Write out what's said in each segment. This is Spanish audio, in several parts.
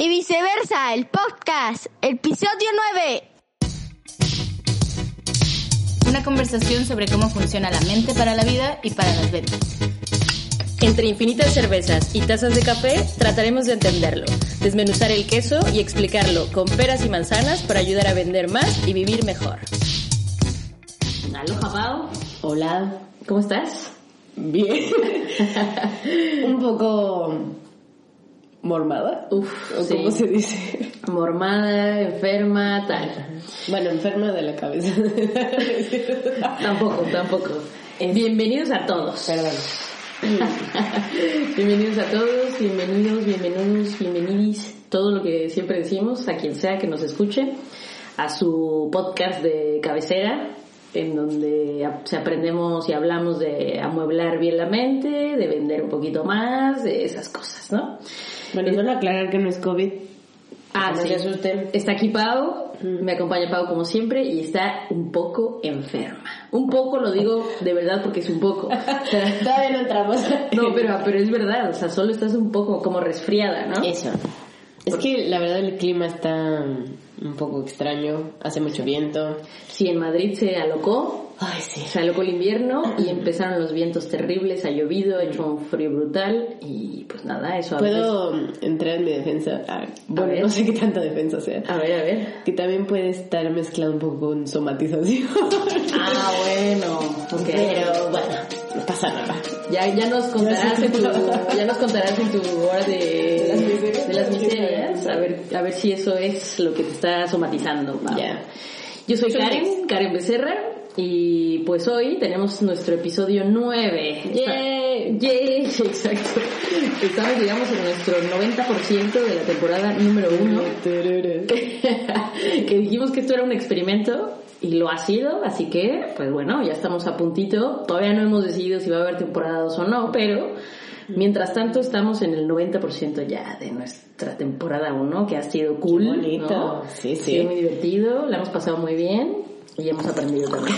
y viceversa, el podcast, episodio 9. Una conversación sobre cómo funciona la mente para la vida y para las ventas. Entre infinitas cervezas y tazas de café, trataremos de entenderlo, desmenuzar el queso y explicarlo con peras y manzanas para ayudar a vender más y vivir mejor. Aloha, Pau. Hola, ¿Cómo estás? bien. Un poco mormada. Uf, ¿O sí. cómo se dice? Mormada, enferma, tal. Bueno, enferma de la cabeza. Tampoco, tampoco. Es- Bienvenidos a todos. Perdón. Bienvenidos a todos, bienvenidos, bienvenidos, bienvenidis, todo lo que siempre decimos, a quien sea que nos escuche, a su podcast de cabecera, en donde se aprendemos y hablamos de amueblar bien la mente, de vender un poquito más, de esas cosas, ¿no? Bueno, solo aclarar que no es COVID. Ah, No sí. se asusten. Está aquí Pau, me acompaña Pau como siempre y está un poco enferma. Un poco lo digo de verdad porque es un poco. Todavía no entramos. No, pero, pero es verdad, o sea, solo estás un poco como resfriada, ¿no? Eso. Es que la verdad el clima está un poco extraño. Hace mucho viento. Sí, en Madrid se alocó, Ay, sí. se alocó el invierno y empezaron los vientos terribles, ha llovido, ha hecho un frío brutal y pues nada, eso a veces... ¿Puedo entrar en mi defensa? Ah, bueno, no sé qué tanta defensa sea. A ver, a ver. Que también puede estar mezclado un poco con somatización. Ah, bueno. Pero bueno, no pasa nada. Ya, ya nos contarás en tu, ya nos contarás en tu hora de, Las miserias. de las miserias, a ver, a ver si eso es lo que te está somatizando. Ya. Yo soy Karen, Karen Becerra, y pues hoy tenemos nuestro episodio 9. ¡Yay! ¡Yay! Exacto. Estamos, digamos, en nuestro 90% de la temporada número 1. que dijimos que esto era un experimento y lo ha sido, así que, pues bueno, ya estamos a puntito. Todavía no hemos decidido si va a haber temporada 2 o no, pero mientras tanto estamos en el 90% ya de nuestra temporada 1, que ha sido cool. Qué bonito. ¿no? Sí, Ha sí. sido muy divertido, la hemos pasado muy bien y hemos aprendido también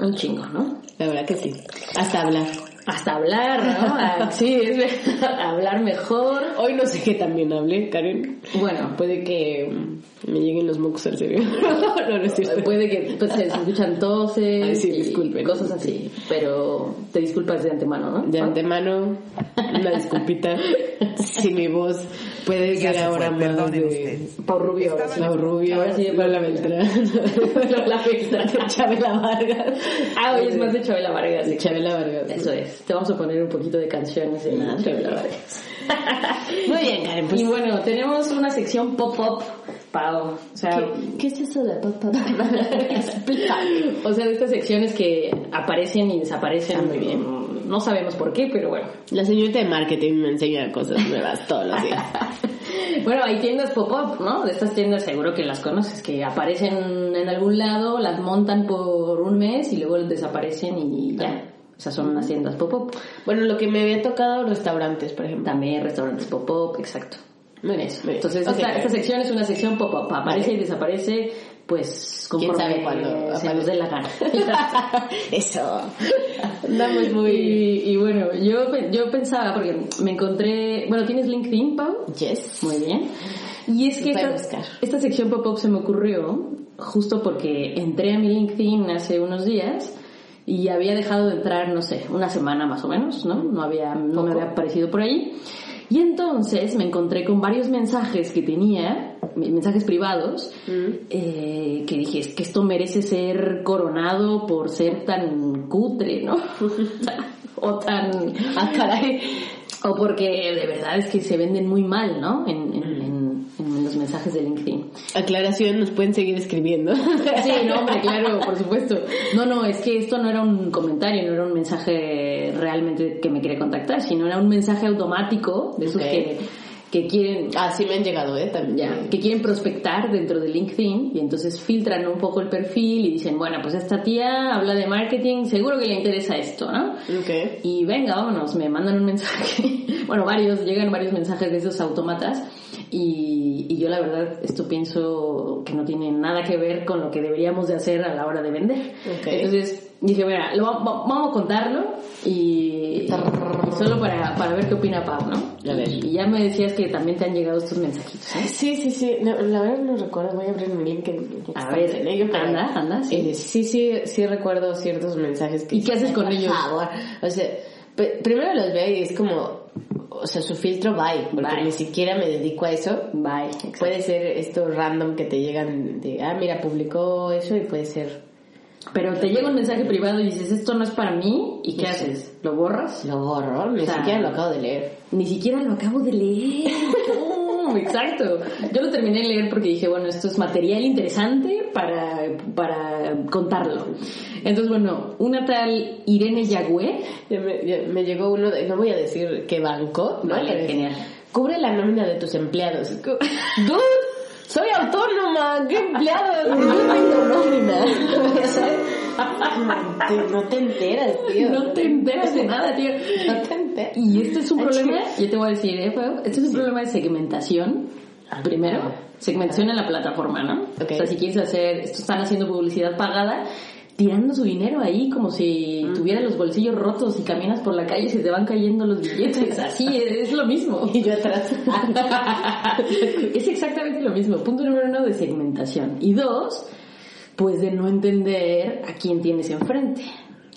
un chingo, ¿no? La verdad que sí. Hasta hablar. Hasta hablar, ¿no? Ah, Sí, es verdad, hablar mejor. Hoy no sé qué también hablé, Karen. Bueno, Puede que mm, me lleguen los mocos al cerebro. no, no es cierto. Puede que pues, se escuchan toses Ay, sí, y disculpen. cosas así, pero te disculpas de antemano, ¿no? De antemano, una disculpita. si mi voz puede Ya ser se ahora fue, más de ustedes. Pau Rubio. ahora sí. Pau Rubio, Ahora sí, Lola Beltrán, Lola Beltrán. Chabela Vargas. Ah, hoy es más de Chabela Vargas. sí. Chabela Vargas. Eso es. Te vamos a poner un poquito de canciones de Vargas. Muy bien, Karen. Pues, Y bueno, tenemos una sección pop-up, Pau. O sea, ¿qué, qué es eso de pop pop? Explica. O sea, de estas secciones que aparecen y desaparecen. Ah, muy bien. No sabemos por qué, pero bueno. La señorita de marketing me enseña cosas nuevas todos los días. Bueno, hay tiendas pop-up, ¿no? De estas tiendas seguro que las conoces, que aparecen en algún lado, las montan por un mes y luego desaparecen y ya. Esas son unas tiendas pop-up. Bueno, lo que me había tocado restaurantes, por ejemplo. También restaurantes pop-up, exacto. Muy bien, muy bien. Entonces, Ok, esta, esta sección es una sección pop-up. Aparece Vale. y desaparece, pues, ¿Quién conforme sabe cuándo se nos dé la gana. Eso. Andamos muy... y, y bueno, yo, yo pensaba, porque me encontré... Bueno, ¿tienes LinkedIn, Pau? Yes. Muy bien. Y es que esta, esta sección pop-up se me ocurrió justo porque entré a mi LinkedIn hace unos días y había dejado de entrar, no sé, una semana más o menos, ¿no? No, había, no me había aparecido por ahí. Y entonces me encontré con varios mensajes que tenía, mensajes privados, eh, que dije, es que esto merece ser coronado por ser tan cutre, ¿no? o tan... Ah, caray. O porque de verdad es que se venden muy mal, ¿no? En, en- mensajes de LinkedIn. Aclaración, nos pueden seguir escribiendo. Sí, no, hombre, claro, por supuesto. No, no, es que esto no era un comentario, no era un mensaje realmente que me quería contactar, sino era un mensaje automático de esos Ok. que, que quieren Ah, sí me han llegado, ¿eh? También. ya, que quieren prospectar dentro de LinkedIn y entonces filtran un poco el perfil y dicen, bueno, pues esta tía habla de marketing, seguro que le interesa esto, ¿no? Ok. Y venga, vámonos, me mandan un mensaje, bueno, varios, llegan varios mensajes de esos autómatas y, y yo la verdad esto pienso que no tiene nada que ver con lo que deberíamos de hacer a la hora de vender. Ok. Entonces dije, mira, lo, va- va- vamos a contarlo y, solo para, para ver qué opina Pau, ¿no? Y ya me decías que también te han llegado estos mensajitos. Sí, sí, sí. La verdad no recuerdo. Voy a abrir mi link. en- ya A ver, en ello, anda, anda, sí. Sí, sí, sí recuerdo ciertos mensajes que... ¿Y qué haces con ellos? favor. O sea, primero los veo y es como... O sea, su filtro bye. Porque ni siquiera me dedico a eso. Bye. Puede ser esto random que te llegan de... Ah, mira, publicó eso y puede ser... Pero te llega un mensaje privado y dices, esto no es para mí, ¿y qué Sí. haces? ¿Lo borras? Lo borro. Ni O sea, siquiera lo acabo de leer. Ni siquiera lo acabo de leer. No, exacto. Yo lo terminé de leer porque dije, bueno, esto es material interesante para, para contarlo. Entonces, bueno, una tal Irene Yagüe. Ya me, ya me llegó uno de... No voy a decir qué banco. ¿no? Vale, genial. Cubre la nómina de tus empleados. Dude, soy autónoma. ¿Qué empleados? No tengo nómina. No te enteras, tío. No te enteras de nada, tío. No te enteras. Y este es un problema, yo te voy a decir, ¿eh? Este es un problema de segmentación. Primero, segmentación en la plataforma, ¿no? Ok. O sea, si quieres hacer, esto están haciendo publicidad pagada, tirando su dinero ahí como si tuviera los bolsillos rotos y caminas por la calle y se te van cayendo los billetes. Así es, es lo mismo. Y yo atrás. es exactamente lo mismo. Punto número uno de segmentación. Y dos, pues de no entender a quién tienes enfrente.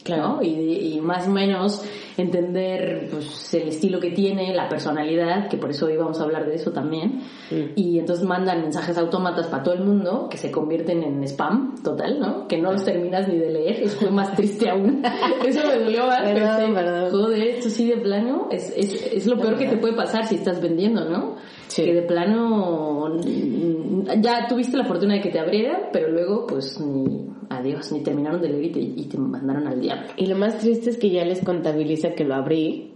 Claro. Y, y más o menos entender pues, el estilo que tiene, la personalidad, que por eso hoy vamos a hablar de eso también. Mm. Y entonces mandan mensajes autómatas para todo el mundo que se convierten en spam total, ¿no? Que no los terminas ni de leer, eso fue más triste aún. eso me dolió más. Perdón, pensé, perdón. Joder, esto sí de plano es, es, es lo peor que te puede pasar si estás vendiendo, ¿no? Sí. Que de plano ya tuviste la fortuna de que te abrieran, pero luego pues ni adiós, ni terminaron de leer y te, y te mandaron al diablo. Y lo más triste es que ya les contabiliza que lo abrí.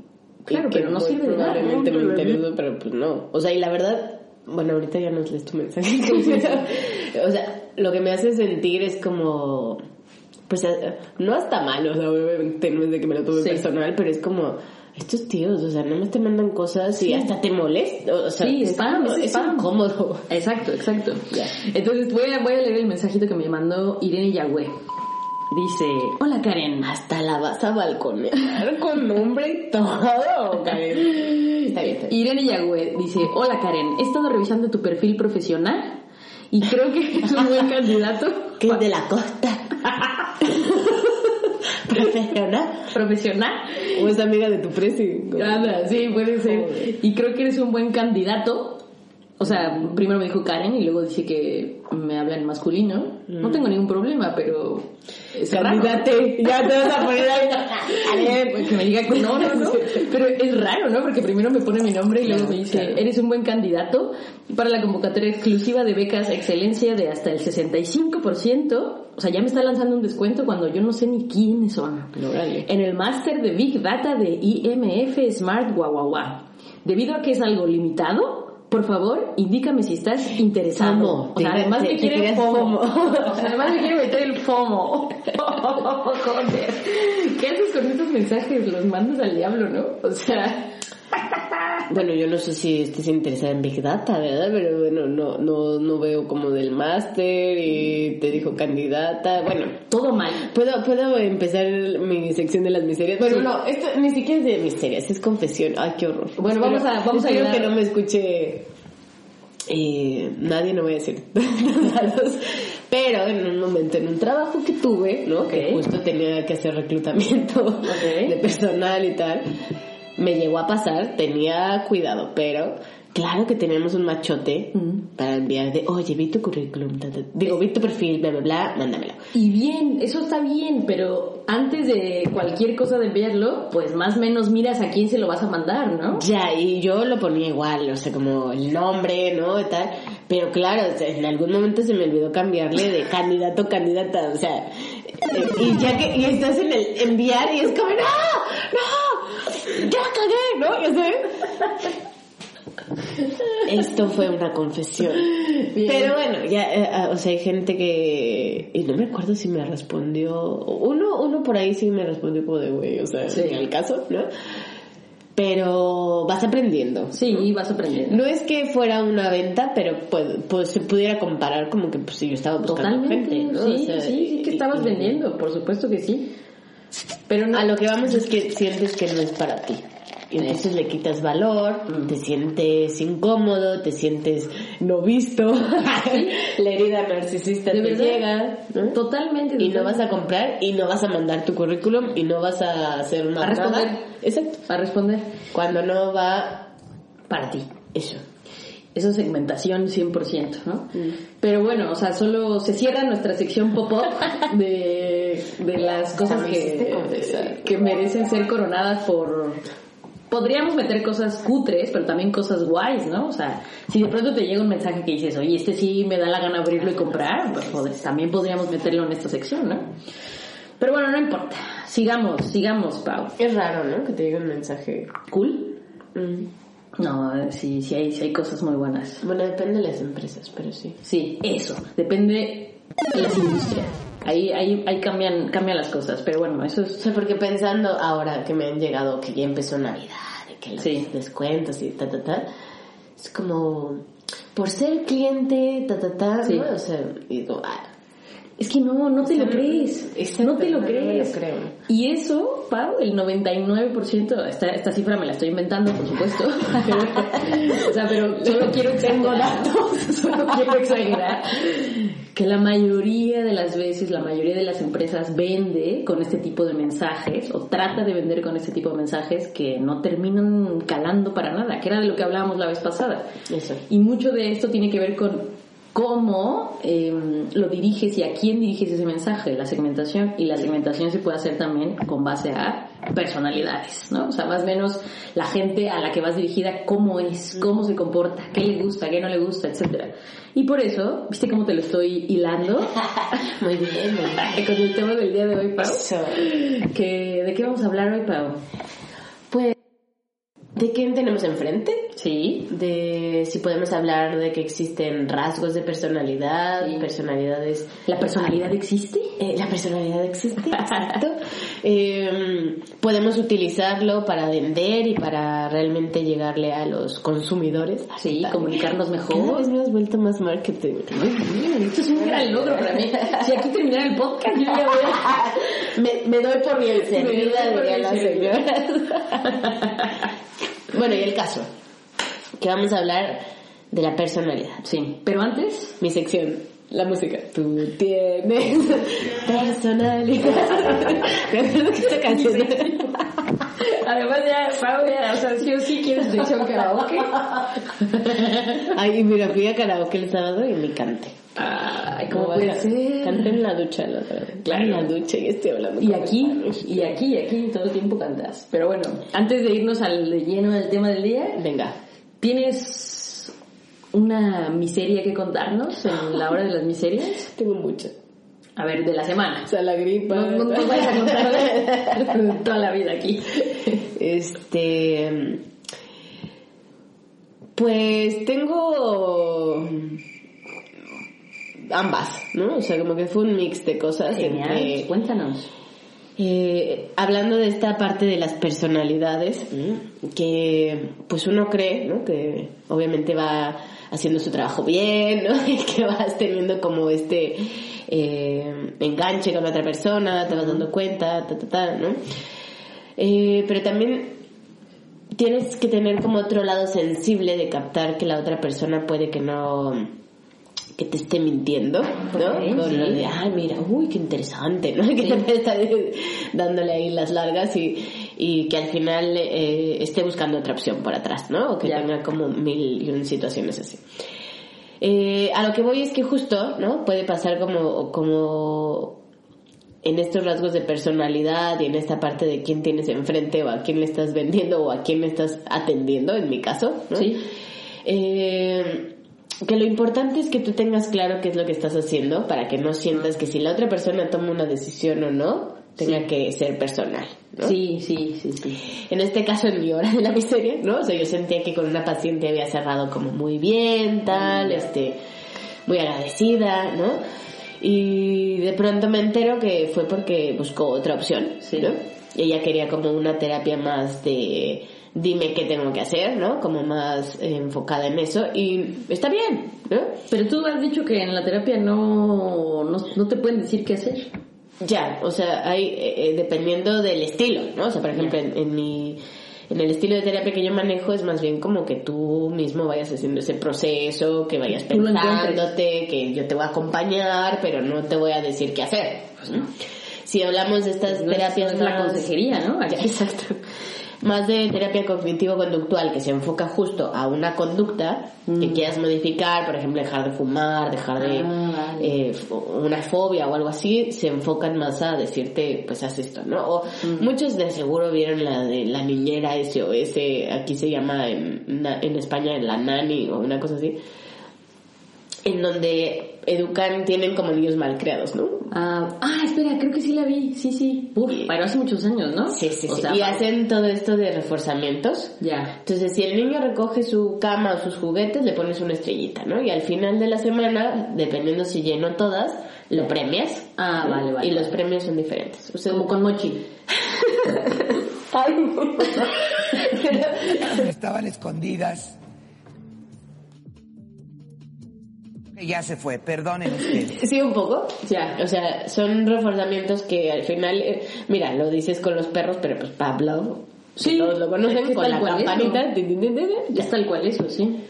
Claro, pero no sirve de nada, Probablemente ¿no? me interesó, pero pues no. O sea, y la verdad, bueno, ahorita ya nos lees tu mensaje. o sea, lo que me hace sentir es como. Pues eh, no está mal, o sea, obviamente no es de que me lo Sí. personal, pero es como. Estos tíos, o sea, nada más te mandan cosas y hasta te molesta. O sea, Sí, es spam, es es incómodo. Exacto, exacto. Entonces voy a, voy a leer el mensajito que me mandó Irene Yagüe. Dice, hola Karen. Hasta la vas a balconear con nombre y todo, Karen. Está bien, está bien. Irene Yagüe dice, hola Karen, he estado revisando tu perfil profesional y creo que es un buen candidato Que es de la costa. Profesional. profesional. O es amiga de tu presi. Anda, sí, puede ser. Joder. Y creo que eres un buen candidato. O sea, primero me dijo Karen y luego dice que me habla en masculino. No tengo ningún problema, pero... es. Candidate. Ya te vas a poner ahí. Pues que me diga que no, no, no. Pero es raro, ¿no? Porque primero me pone mi nombre y luego me dice, claro. eres un buen candidato para la convocatoria exclusiva de becas excelencia de hasta el 65%. O sea, ya me está lanzando un descuento cuando yo no sé ni quiénes son. Órale. En el máster de Big Data de IMF Smart Guaguaguá. Debido a que es algo limitado, por favor, indícame si estás interesado. FOMO. O sea, Te- además te- me quiere. FOMO. O sea, además me quiere meter el FOMO. Joder. ¿Qué haces con estos mensajes? Los mandas al diablo, ¿no? O sea... Bueno, yo no sé si estés interesada en Big Data, ¿verdad? Pero bueno, no, no, no veo como del máster y te dijo candidata. Bueno, Todo mal. ¿Puedo, ¿Puedo empezar mi sección de las miserias? Bueno, Sí. no, esto ni siquiera es de miserias, es confesión. Ay, qué horror. Bueno, vamos a- vamos a ayudar. que no me escuche eh, nadie, no voy a decir. Pero en un momento, en un trabajo que tuve, ¿no? Que justo tenía que hacer reclutamiento de personal y tal, me llegó a pasar, tenía cuidado, pero claro que teníamos un machote Mm. para enviar de, oye, vi tu currículum, ta, ta, digo, vi tu perfil, bla, bla, bla, mándamelo. Y bien, eso está bien, pero antes de cualquier cosa de enviarlo, pues más o menos miras a quién se lo vas a mandar, ¿no? Ya, y yo lo ponía igual, o sea, como el nombre, ¿no? Y tal. Pero claro, o sea, en algún momento se me olvidó cambiarle de candidato a candidata, o sea, eh, y ya que y estás en el enviar y es como, ¡no! ¡No! ¡Ya cagué! ¿No? Ya sabes. Esto fue una confesión. Pero bueno, ya, eh, ah, o sea, hay gente que... Y no me acuerdo si me respondió... Uno, uno por ahí sí me respondió como de, güey, o sea, Sí. al caso, ¿no? pero vas aprendiendo. Sí, vas aprendiendo. No es que fuera una venta, pero pues, pues se pudiera comparar como que pues si yo estaba buscando Totalmente. gente, ¿no? Sí, O sea, sí, sí que estabas y- vendiendo, por supuesto que sí. Pero no, A lo que vamos es que sientes que no es para ti. Y entonces le quitas valor, te sientes incómodo, te sientes no visto, la herida narcisista te verdad, llega, ¿no? totalmente. Y no vas a comprar y no vas a mandar tu currículum y no vas a hacer una A responder. nada. Exacto. a responder Cuando no va para ti. eso. Eso es segmentación 100%, ¿no? Mm. Pero bueno, o sea, solo se cierra nuestra sección pop-up de, de las cosas que, que merecen ser coronadas por... Podríamos meter cosas cutres, pero también cosas guays, ¿no? O sea, si de pronto te llega un mensaje que dices, oye, este sí me da la gana abrirlo y comprar, pues joder, también podríamos meterlo en esta sección, ¿no? Pero bueno, no importa. Sigamos, sigamos, Pau. Es raro, ¿no? Que te llegue un mensaje. ¿Cool? Mm. No, sí, sí hay, sí hay cosas muy buenas. Bueno, depende de las empresas, pero sí. Sí, eso. Depende de las industrias. Ahí, ahí, ahí cambian, cambian las cosas. Pero bueno, eso O es... sea, porque pensando ahora que me han llegado, que ya empezó Navidad, y que los Sí. descuentos y ta, ta, ta, es como, por ser cliente, ta, ta, ta, Sí. ¿no? O sea, digo, ah, Es que no, no te lo crees. no te lo no lo crees. creo. Y eso, Pau, el 99%, esta, esta cifra me la estoy inventando, por supuesto. o sea, pero solo quiero datos, solo quiero exagerar. Que la mayoría de las veces, la mayoría de las empresas vende con este tipo de mensajes o trata de vender con este tipo de mensajes que no terminan calando para nada, que era de lo que hablábamos la vez pasada. eso. Y mucho de esto tiene que ver con cómo eh, lo diriges y a quién diriges ese mensaje, la segmentación. Y la segmentación se puede hacer también con base a personalidades, ¿no? O sea, más o menos la gente a la que vas dirigida, cómo es, cómo se comporta, qué le gusta, qué no le gusta, etcétera. Y por eso, ¿viste cómo te lo estoy hilando? Muy bien, muy bien. con el tema del día de hoy, Pau. Que, ¿De qué vamos a hablar hoy, Pau? ¿De quién tenemos enfrente? Sí. De si podemos hablar de que existen rasgos de personalidad, Sí. personalidades ¿La personalidad existe? Eh, la personalidad existe, exacto. Eh, podemos utilizarlo para vender y para realmente llegarle a los consumidores. Sí, comunicarnos Cada mejor. vez me has vuelto más marketing. Muy bien, esto es un gran logro para mí. Si aquí terminara el podcast, yo ya voy a... Me, me doy por bien servida, bien las señoras. bueno, y el caso, que vamos a hablar de la personalidad. Sí, pero antes... Mi sección, la música. Tú tienes personalidad. Me acuerdo que esta canción... Además ya, Pau, ya, o sea, sí o sí quieres sección karaoke. Ay, y mira, fui a karaoke el sábado y me canté. Ay, ¿cómo puede ser? Canté en la ducha la otra vez. Claro. En la ducha y estoy hablando. Y aquí, y aquí, y aquí, todo el tiempo cantas. Pero bueno, antes de irnos al de lleno del tema del día, Venga. ¿tienes una miseria que contarnos en la hora de las miserias? Tengo mucho. A ver, de la semana. O sea, la gripa. No, no nos vayas a contar toda la vida aquí. Este. Pues tengo. Ambas, ¿no? O sea, como que fue un mix de cosas. Genial, entre- cuéntanos. Eh, hablando de esta parte de las personalidades, que pues uno cree, ¿no? Que obviamente va haciendo su trabajo bien, ¿no? Y que vas teniendo como este eh, enganche con otra persona, te vas dando cuenta, ta, ta, ta, ¿no? Eh, pero también tienes que tener como otro lado sensible de captar que la otra persona puede que no que te esté mintiendo, ¿no? Con sí. lo de, ay, mira, uy, qué interesante, ¿no? Que te está dándole ahí las largas y, y que al final eh, esté buscando otra opción por atrás, ¿no? O que Ya. tenga como mil y un situaciones así. Eh, a lo que voy es que justo, ¿no? Puede pasar como, como en estos rasgos de personalidad y en esta parte de quién tienes enfrente o a quién le estás vendiendo o a quién le estás atendiendo, en mi caso, ¿no? Sí. Eh, que lo importante es que tú tengas claro qué es lo que estás haciendo para que no sientas que si la otra persona toma una decisión o no, tenga Sí. que ser personal, ¿no? Sí, sí, sí, sí. En este caso, en mi hora de la miseria, ¿no? O sea, yo sentía que con una paciente había cerrado como muy bien, tal, este, muy agradecida, ¿no? Y de pronto me entero que fue porque buscó otra opción, Sí. ¿no? Y ella quería como una terapia más de, dime qué tengo que hacer, ¿no? Como más eh, enfocada en eso y está bien, ¿no? Pero tú has dicho que en la terapia no, no, no te pueden decir qué hacer. Ya, o sea, hay, eh, eh, dependiendo del estilo, ¿no? O sea, por ejemplo, en, en mi en el estilo de terapia que yo manejo es más bien como que tú mismo vayas haciendo ese proceso, que vayas pensándote, que yo te voy a acompañar, pero no te voy a decir qué hacer. pues, ¿no? Si hablamos de estas No terapias es la más- consejería, ¿no? Ya, exacto. Más de terapia cognitivo-conductual que se enfoca justo a una conducta que quieras modificar, por ejemplo, dejar de fumar, dejar de Ah, eh, una fobia o algo así, se enfocan más a decirte, pues haz esto, ¿no? O muchos de seguro vieron la de la niñera SOS, aquí se llama en, en España la nani o una cosa así, en donde educan, tienen como niños malcriados, ¿no? Ah, ah, espera, creo que sí la vi. Sí, sí. Uf, pero hace muchos años, ¿no? Sí, sí, O sí. sea, y hacen todo esto de reforzamientos. Ya. Entonces, si el niño recoge su cama o sus juguetes, le pones una estrellita, ¿no? Y al final de la semana, dependiendo si llenó todas, lo premias. Ah, ¿no? vale, vale, Y los premios son diferentes. O sea, Como con Mochi. Estaban escondidas. Ya se fue, perdonen ustedes. Sí, un poco. Ya. O sea, son reforzamientos que al final, eh, mira, lo dices con los perros, pero pues Pablo, Sí, todos lo es conocen, con tal la es, campanita. Ya está el cual eso, sí.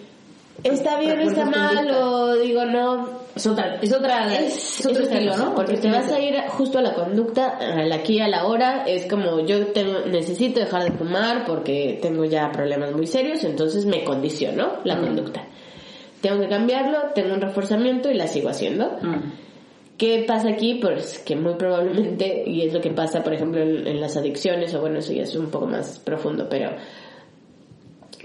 Está bien, está mal, o digo, no, Es otra, es otra, es, es otro es estilo, ¿no? Porque te vas a ir justo a la conducta, al aquí, a la hora. Es como yo tengo, necesito dejar de fumar porque tengo ya problemas muy serios, entonces me condiciono la conducta. Tengo que cambiarlo, tengo un reforzamiento y la sigo haciendo. Mm. ¿Qué pasa aquí? Pues que muy probablemente, y es lo que pasa, por ejemplo, en, en las adicciones, o bueno, eso ya es un poco más profundo, pero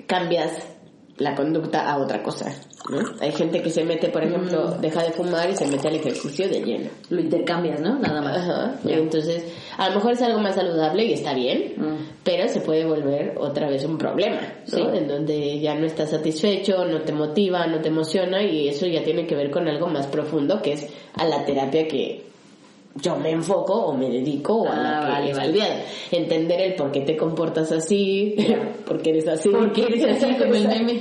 cambias la conducta a otra cosa. ¿no? Hay gente que se mete, por ejemplo, deja de fumar y se mete al ejercicio de lleno. Lo intercambias, ¿no? Nada más. Ajá. Ya. Entonces, a lo mejor es algo más saludable y está bien, Mm. pero se puede volver otra vez un problema, ¿no? Sí. En donde ya no estás satisfecho, no te motiva, no te emociona y eso ya tiene que ver con algo más profundo que es a la terapia que yo me enfoco o me dedico a la Ah, que vale. Entender el por qué te comportas así, por qué eres así. ¿Por qué eres así, como el meme?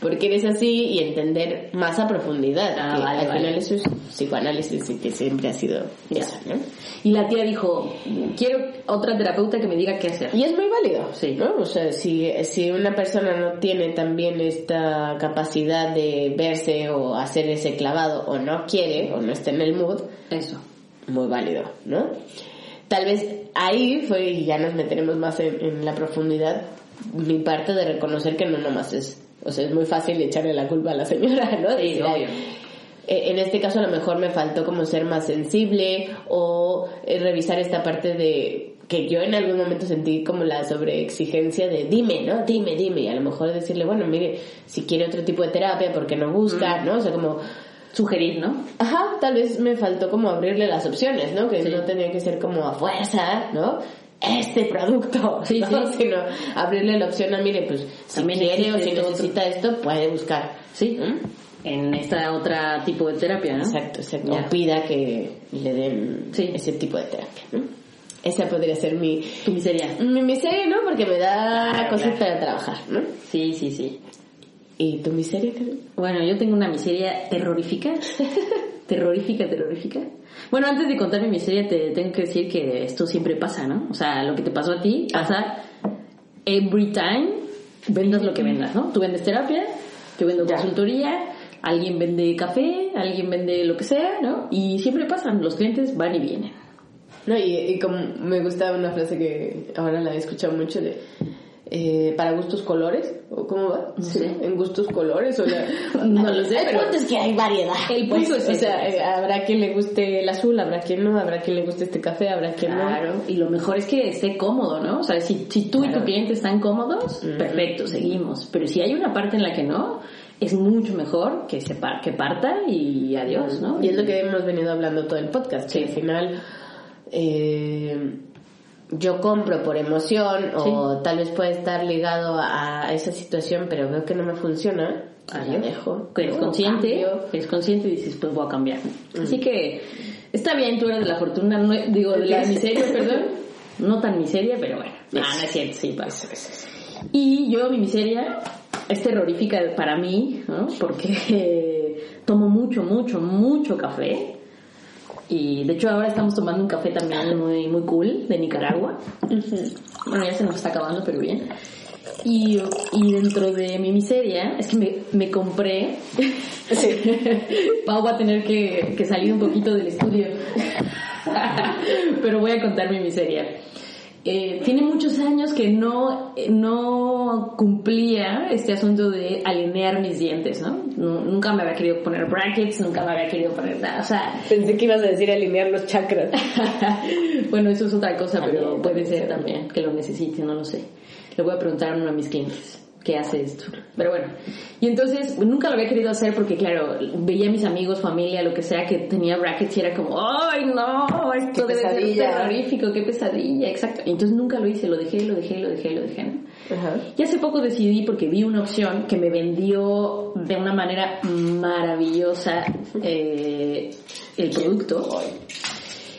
por, qué eres así y entender más a profundidad. Ah, que vale, al vale. final eso es psicoanálisis y que siempre ha sido eso, ¿no? Y la tía dijo, quiero otra terapeuta que me diga qué hacer. Y es muy válido, Sí. ¿no? O sea, si, si una persona no tiene también esta capacidad de verse o hacer ese clavado o no quiere o no está en el mood, Eso. Muy válido, ¿no? Tal vez ahí fue, y ya nos meteremos más en, en la profundidad, mi parte de reconocer que no nomás es, o sea, es muy fácil echarle la culpa a la señora, ¿no? Sí, Decir, obvio. "Ay, eh, en este caso a lo mejor me faltó como ser más sensible o eh, revisar esta parte de que yo en algún momento sentí como la sobreexigencia de dime, ¿no? Dime, dime. Y a lo mejor decirle, bueno, mire, si quiere otro tipo de terapia, porque no busca, ¿no? O sea, como, Sugerir, ¿no? ajá, tal vez me faltó como abrirle las opciones, ¿no? Que Sí. no tenía que ser como a fuerza, ¿no? Este producto, Sí, ¿no? sí. Sino abrirle la opción a, mire, pues, si También quiere o si esto necesita esto, puede buscar. Sí. ¿Mm? En esta otra tipo de terapia, ¿no? Exacto, exacto. Ya. O pida que le den Sí. ese tipo de terapia, ¿no? Esa podría ser mi, Tu miseria. mi miseria, ¿no? Porque me da Claro, cosas claro. para trabajar, ¿no? Sí, sí, sí. ¿Y tu miseria? Bueno, yo tengo una miseria terrorífica. terrorífica, terrorífica. Bueno, antes de contar mi miseria, te tengo que decir que esto siempre pasa, ¿no? O sea, lo que te pasó a ti pasa every time, vendas lo que vendas, ¿no? Tú vendes terapia, yo vendo Ya. consultoría, alguien vende café, alguien vende lo que sea, ¿no? Y siempre pasan, los clientes van y vienen. No, y, y como me gusta una frase que ahora la he escuchado mucho de eh, para gustos colores, o cómo va, No Sí, sé. en gustos colores, o la- No lo sé, El pero- punto es que hay variedad. El punto Pues, es o sea, eh, habrá quien le guste el azul, habrá quien no, habrá quien le guste este café, habrá quien no. Claro, y lo mejor es que esté cómodo, ¿no? O sea, si, si tú y tu cliente están cómodos, perfecto, seguimos. Pero si hay una parte en la que no, es mucho mejor que se par- que parta y adiós, ¿no? Y es lo que hemos venido hablando todo el podcast, que al final eh, yo compro por emoción o tal vez puede estar ligado a, a esa situación, pero veo que no me funciona, Adiós. dejo. Que eres consciente, eres consciente y dices, pues voy a cambiar. Así que está bien, tú eres de la fortuna, no- digo, de la miseria, perdón. No tan miseria, pero bueno. Ah, no es cierto, sí, pasa. Y yo, mi miseria es terrorífica para mí, ¿no? Porque eh, tomo mucho, mucho, mucho café. Y de hecho ahora estamos tomando un café también muy, muy cool de Nicaragua. Bueno, ya se nos está acabando, pero bien. Y, y dentro de mi miseria, es que me, me compré. Pau va a tener que, que salir un poquito del estudio. pero voy a contar mi miseria. Eh, tiene muchos años que no, no cumplía este asunto de alinear mis dientes, ¿no? Nu- Nunca me había querido poner brackets, nunca me había querido poner nada, o sea, Pensé que ibas a decir alinear los chakras. bueno, eso es otra cosa, pero puede ser también que lo necesite, no lo sé. Le voy a preguntar a uno de mis clientes qué hace esto. Pero bueno, y entonces nunca lo había querido hacer porque, claro, veía a mis amigos, familia, lo que sea, que tenía brackets y era como, ¡ay, no! Esto Qué debe ser terrorífico, qué pesadilla, exacto. Y entonces nunca lo hice, lo dejé, lo dejé, lo dejé, lo dejé, ¿no? Ajá. Y hace poco decidí, porque vi una opción que me vendió de una manera maravillosa eh, el producto,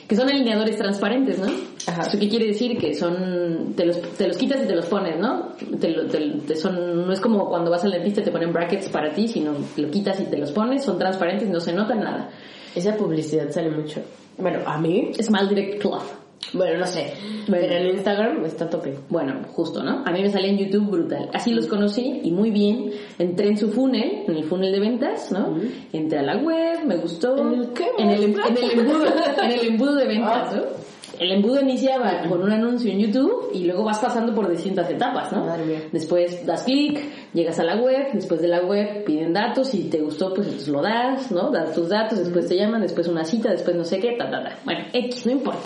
que son alineadores transparentes, ¿no? Ajá. ¿Eso qué quiere decir? Que son, te los, te los quitas y te los pones, ¿no? Te, te- te son, no es como cuando vas al dentista y te ponen brackets para ti, sino lo quitas y te los pones, son transparentes, no se nota nada. Esa publicidad sale mucho. Bueno, a mí. Smile Direct Cloth. Bueno, no sé. Bueno. Pero en Instagram está tope. Bueno, justo, ¿no? A mí me salía en YouTube brutal. Así los conocí y muy bien. Entré en su funnel, en el funnel de ventas, ¿no? Entré a la web, me gustó. ¿En el qué? En el, em- en el embudo, en el embudo de ventas, ¿no? El embudo iniciaba con un anuncio en YouTube y luego vas pasando por distintas etapas, ¿no? Madre mía. Después das clic, llegas a la web, después de la web piden datos y te gustó, pues entonces lo das, ¿no? Das tus datos, después te llaman, después una cita, después no sé qué, ta, ta, ta. Bueno, X, no importa.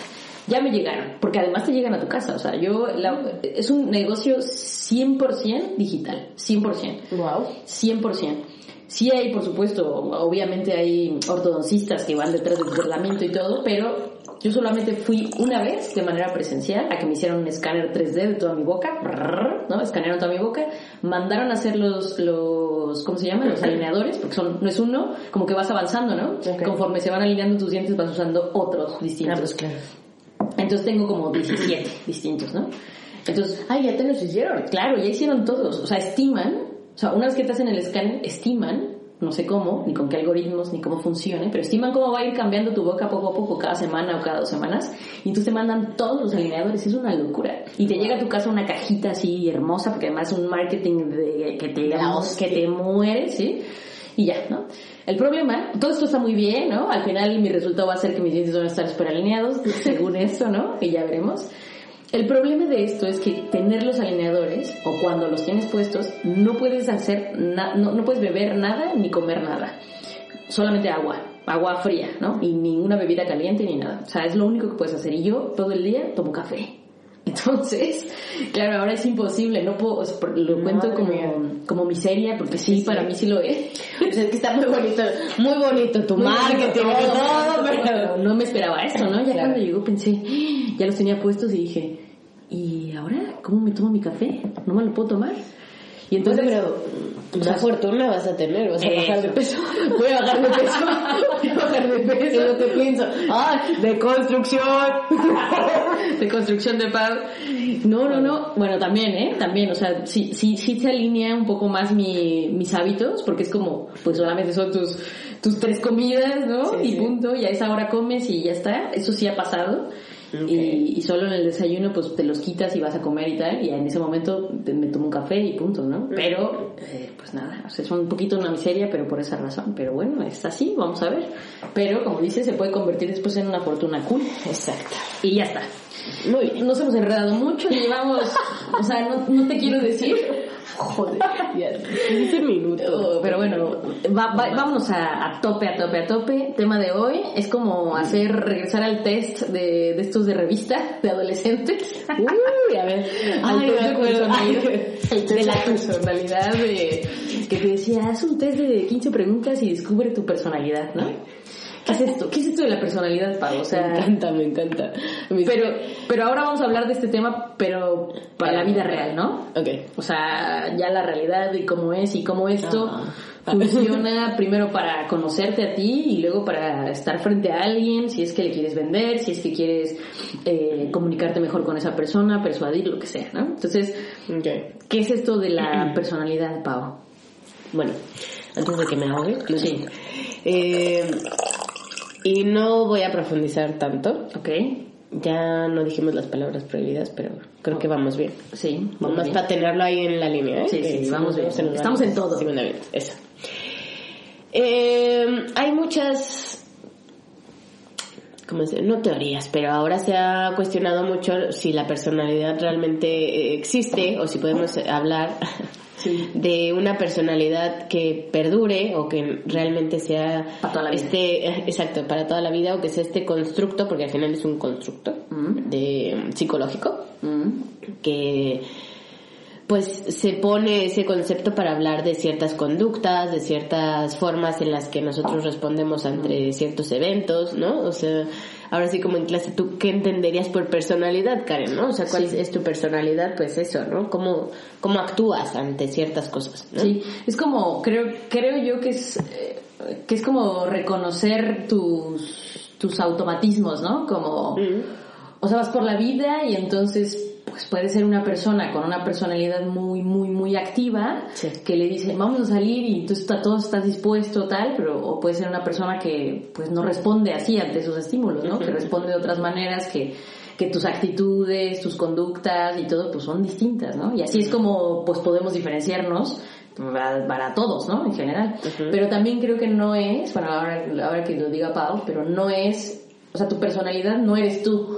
Ya me llegaron, porque además te llegan a tu casa, o sea, yo, la- es un negocio 100% digital, 100%. Wow. 100%. Sí hay, por supuesto, obviamente hay ortodoncistas que van detrás del tratamiento y todo, pero yo solamente fui una vez de manera presencial a que me hicieran un escáner 3D de toda mi boca, ¿no? Escanearon toda mi boca, mandaron a hacer los, los, ¿cómo se llaman? Los alineadores, porque son, no es uno, como que vas avanzando, ¿no? Ok. Conforme se van alineando tus dientes vas usando otros distintos. Ah, pues claro. Entonces tengo como 17 distintos, ¿no? Entonces, Ay, ya te los hicieron. Claro, ya hicieron todos. O sea, estiman, o sea, una vez que te hacen el escáner, estiman, no sé cómo, ni con qué algoritmos, ni cómo funcione, pero estiman cómo va a ir cambiando tu boca poco a poco, cada semana o cada dos semanas, y entonces te mandan todos los alineadores, es una locura. Y te llega a tu casa una cajita así hermosa, porque además es un marketing de, que, te, que te muere, ¿sí? Y ya, ¿no? El problema, todo esto está muy bien, ¿no? Al final mi resultado va a ser que mis dientes van a estar súper alineados, según esto, ¿no? Y ya veremos. El problema de esto es que tener los alineadores, o cuando los tienes puestos, no puedes hacer, na- no, no puedes beber nada ni comer nada. Solamente agua, agua fría, ¿no? Y ninguna bebida caliente ni nada. O sea, es lo único que puedes hacer. Y yo todo el día tomo café. Entonces, claro, ahora es imposible, no puedo, lo cuento como, como miseria, porque sí, para mí sí lo es. O sea, es que está muy bonito, muy bonito tu marketing y todo, pero... no me esperaba esto, ¿no? Ya Claro. cuando llegó pensé, ya los tenía puestos y dije, ¿y ahora cómo me tomo mi café? ¿No me lo puedo tomar? Y entonces, Entonces, pero una fortuna vas a tener, vas a bajar de Eso. peso. Voy a bajar de peso. Voy a bajar de peso. Y no te pienso, ¡ay, de construcción! de construcción de paz. No, no, no. Bueno, también, ¿eh? También, o sea, sí, sí, sí se alinea un poco más mi, mis hábitos, porque es como, pues solamente son tus, tus tres comidas, ¿no? Sí, y punto, y a esa hora comes y ya está. Eso sí ha pasado. Y, y solo en el desayuno, pues te los quitas y vas a comer y tal, y en ese momento te- me tomo un café y punto, ¿no? Pero, eh, pues nada, o sea, es un poquito una miseria, pero por esa razón. Pero bueno, es así, vamos a ver. Pero, como dices, se puede convertir después en una fortuna cool. Exacto. Y ya está. Muy bien. Nos hemos enredado mucho, llevamos, o sea, no, no te quiero decir, Joder, ya, 15 minutos. pero bueno, va- va- vámonos a, a tope, a tope, a tope. Tema de hoy es como hacer, regresar al test de, de estos de revista, de adolescentes. Uy, a ver. Al Ay, el test de la personalidad de, que te decía, haz un test de 15 preguntas y descubre tu personalidad, ¿no? ¿Qué es esto? ¿Qué es esto de la personalidad, Pau? O Me sea, encanta, me encanta. Pero, pero ahora vamos a hablar de este tema, pero para la vida real, ¿no? Ok. O sea, ya la realidad y cómo es y cómo esto Ah. funciona primero para conocerte a ti y luego para estar frente a alguien, si es que le quieres vender, si es que quieres eh, comunicarte mejor con esa persona, persuadir, lo que sea, ¿no? Entonces, ¿qué es esto de la personalidad, Pau? Bueno, antes de que me ahogue, sí. Eh, y no voy a profundizar tanto. Ok. Ya no dijimos las palabras prohibidas, pero creo que vamos bien. Sí. Vamos para tenerlo ahí en la línea, ¿eh? Sí, sí, vamos bien. Estamos en todo. Eso. Eh, hay muchas, ¿cómo decir? No teorías, pero ahora se ha cuestionado mucho si la personalidad realmente existe o si podemos hablar de una personalidad que perdure o que realmente sea para toda la vida. este exacto para toda la vida o que sea este constructo porque al final es un constructo Mm. de psicológico Mm. que pues se pone ese concepto para hablar de ciertas conductas, de ciertas formas en las que nosotros respondemos ante ciertos eventos, ¿no? O sea, ahora sí como en clase, ¿tú qué entenderías por personalidad, Karen, no? O sea, ¿cuál es tu personalidad? Pues eso, ¿no? ¿Cómo, cómo actúas ante ciertas cosas, ¿no? Sí, es como, creo, creo yo que es, eh, que es como reconocer tus, tus automatismos, ¿no? Como, o sea, vas por la vida y entonces, pues puede ser una persona con una personalidad muy, muy, muy activa, Sí. que le dice, vamos a salir y tú está, todo estás dispuesto, tal, pero, o puede ser una persona que, pues no responde así ante esos estímulos, ¿no? Que responde de otras maneras que, que tus actitudes, tus conductas y todo, pues son distintas, ¿no? Y así es como, pues podemos diferenciarnos para, para todos, ¿no? En general. Pero también creo que no es, bueno, ahora, ahora que lo diga Pau, pero no es, o sea, tu personalidad no eres tú.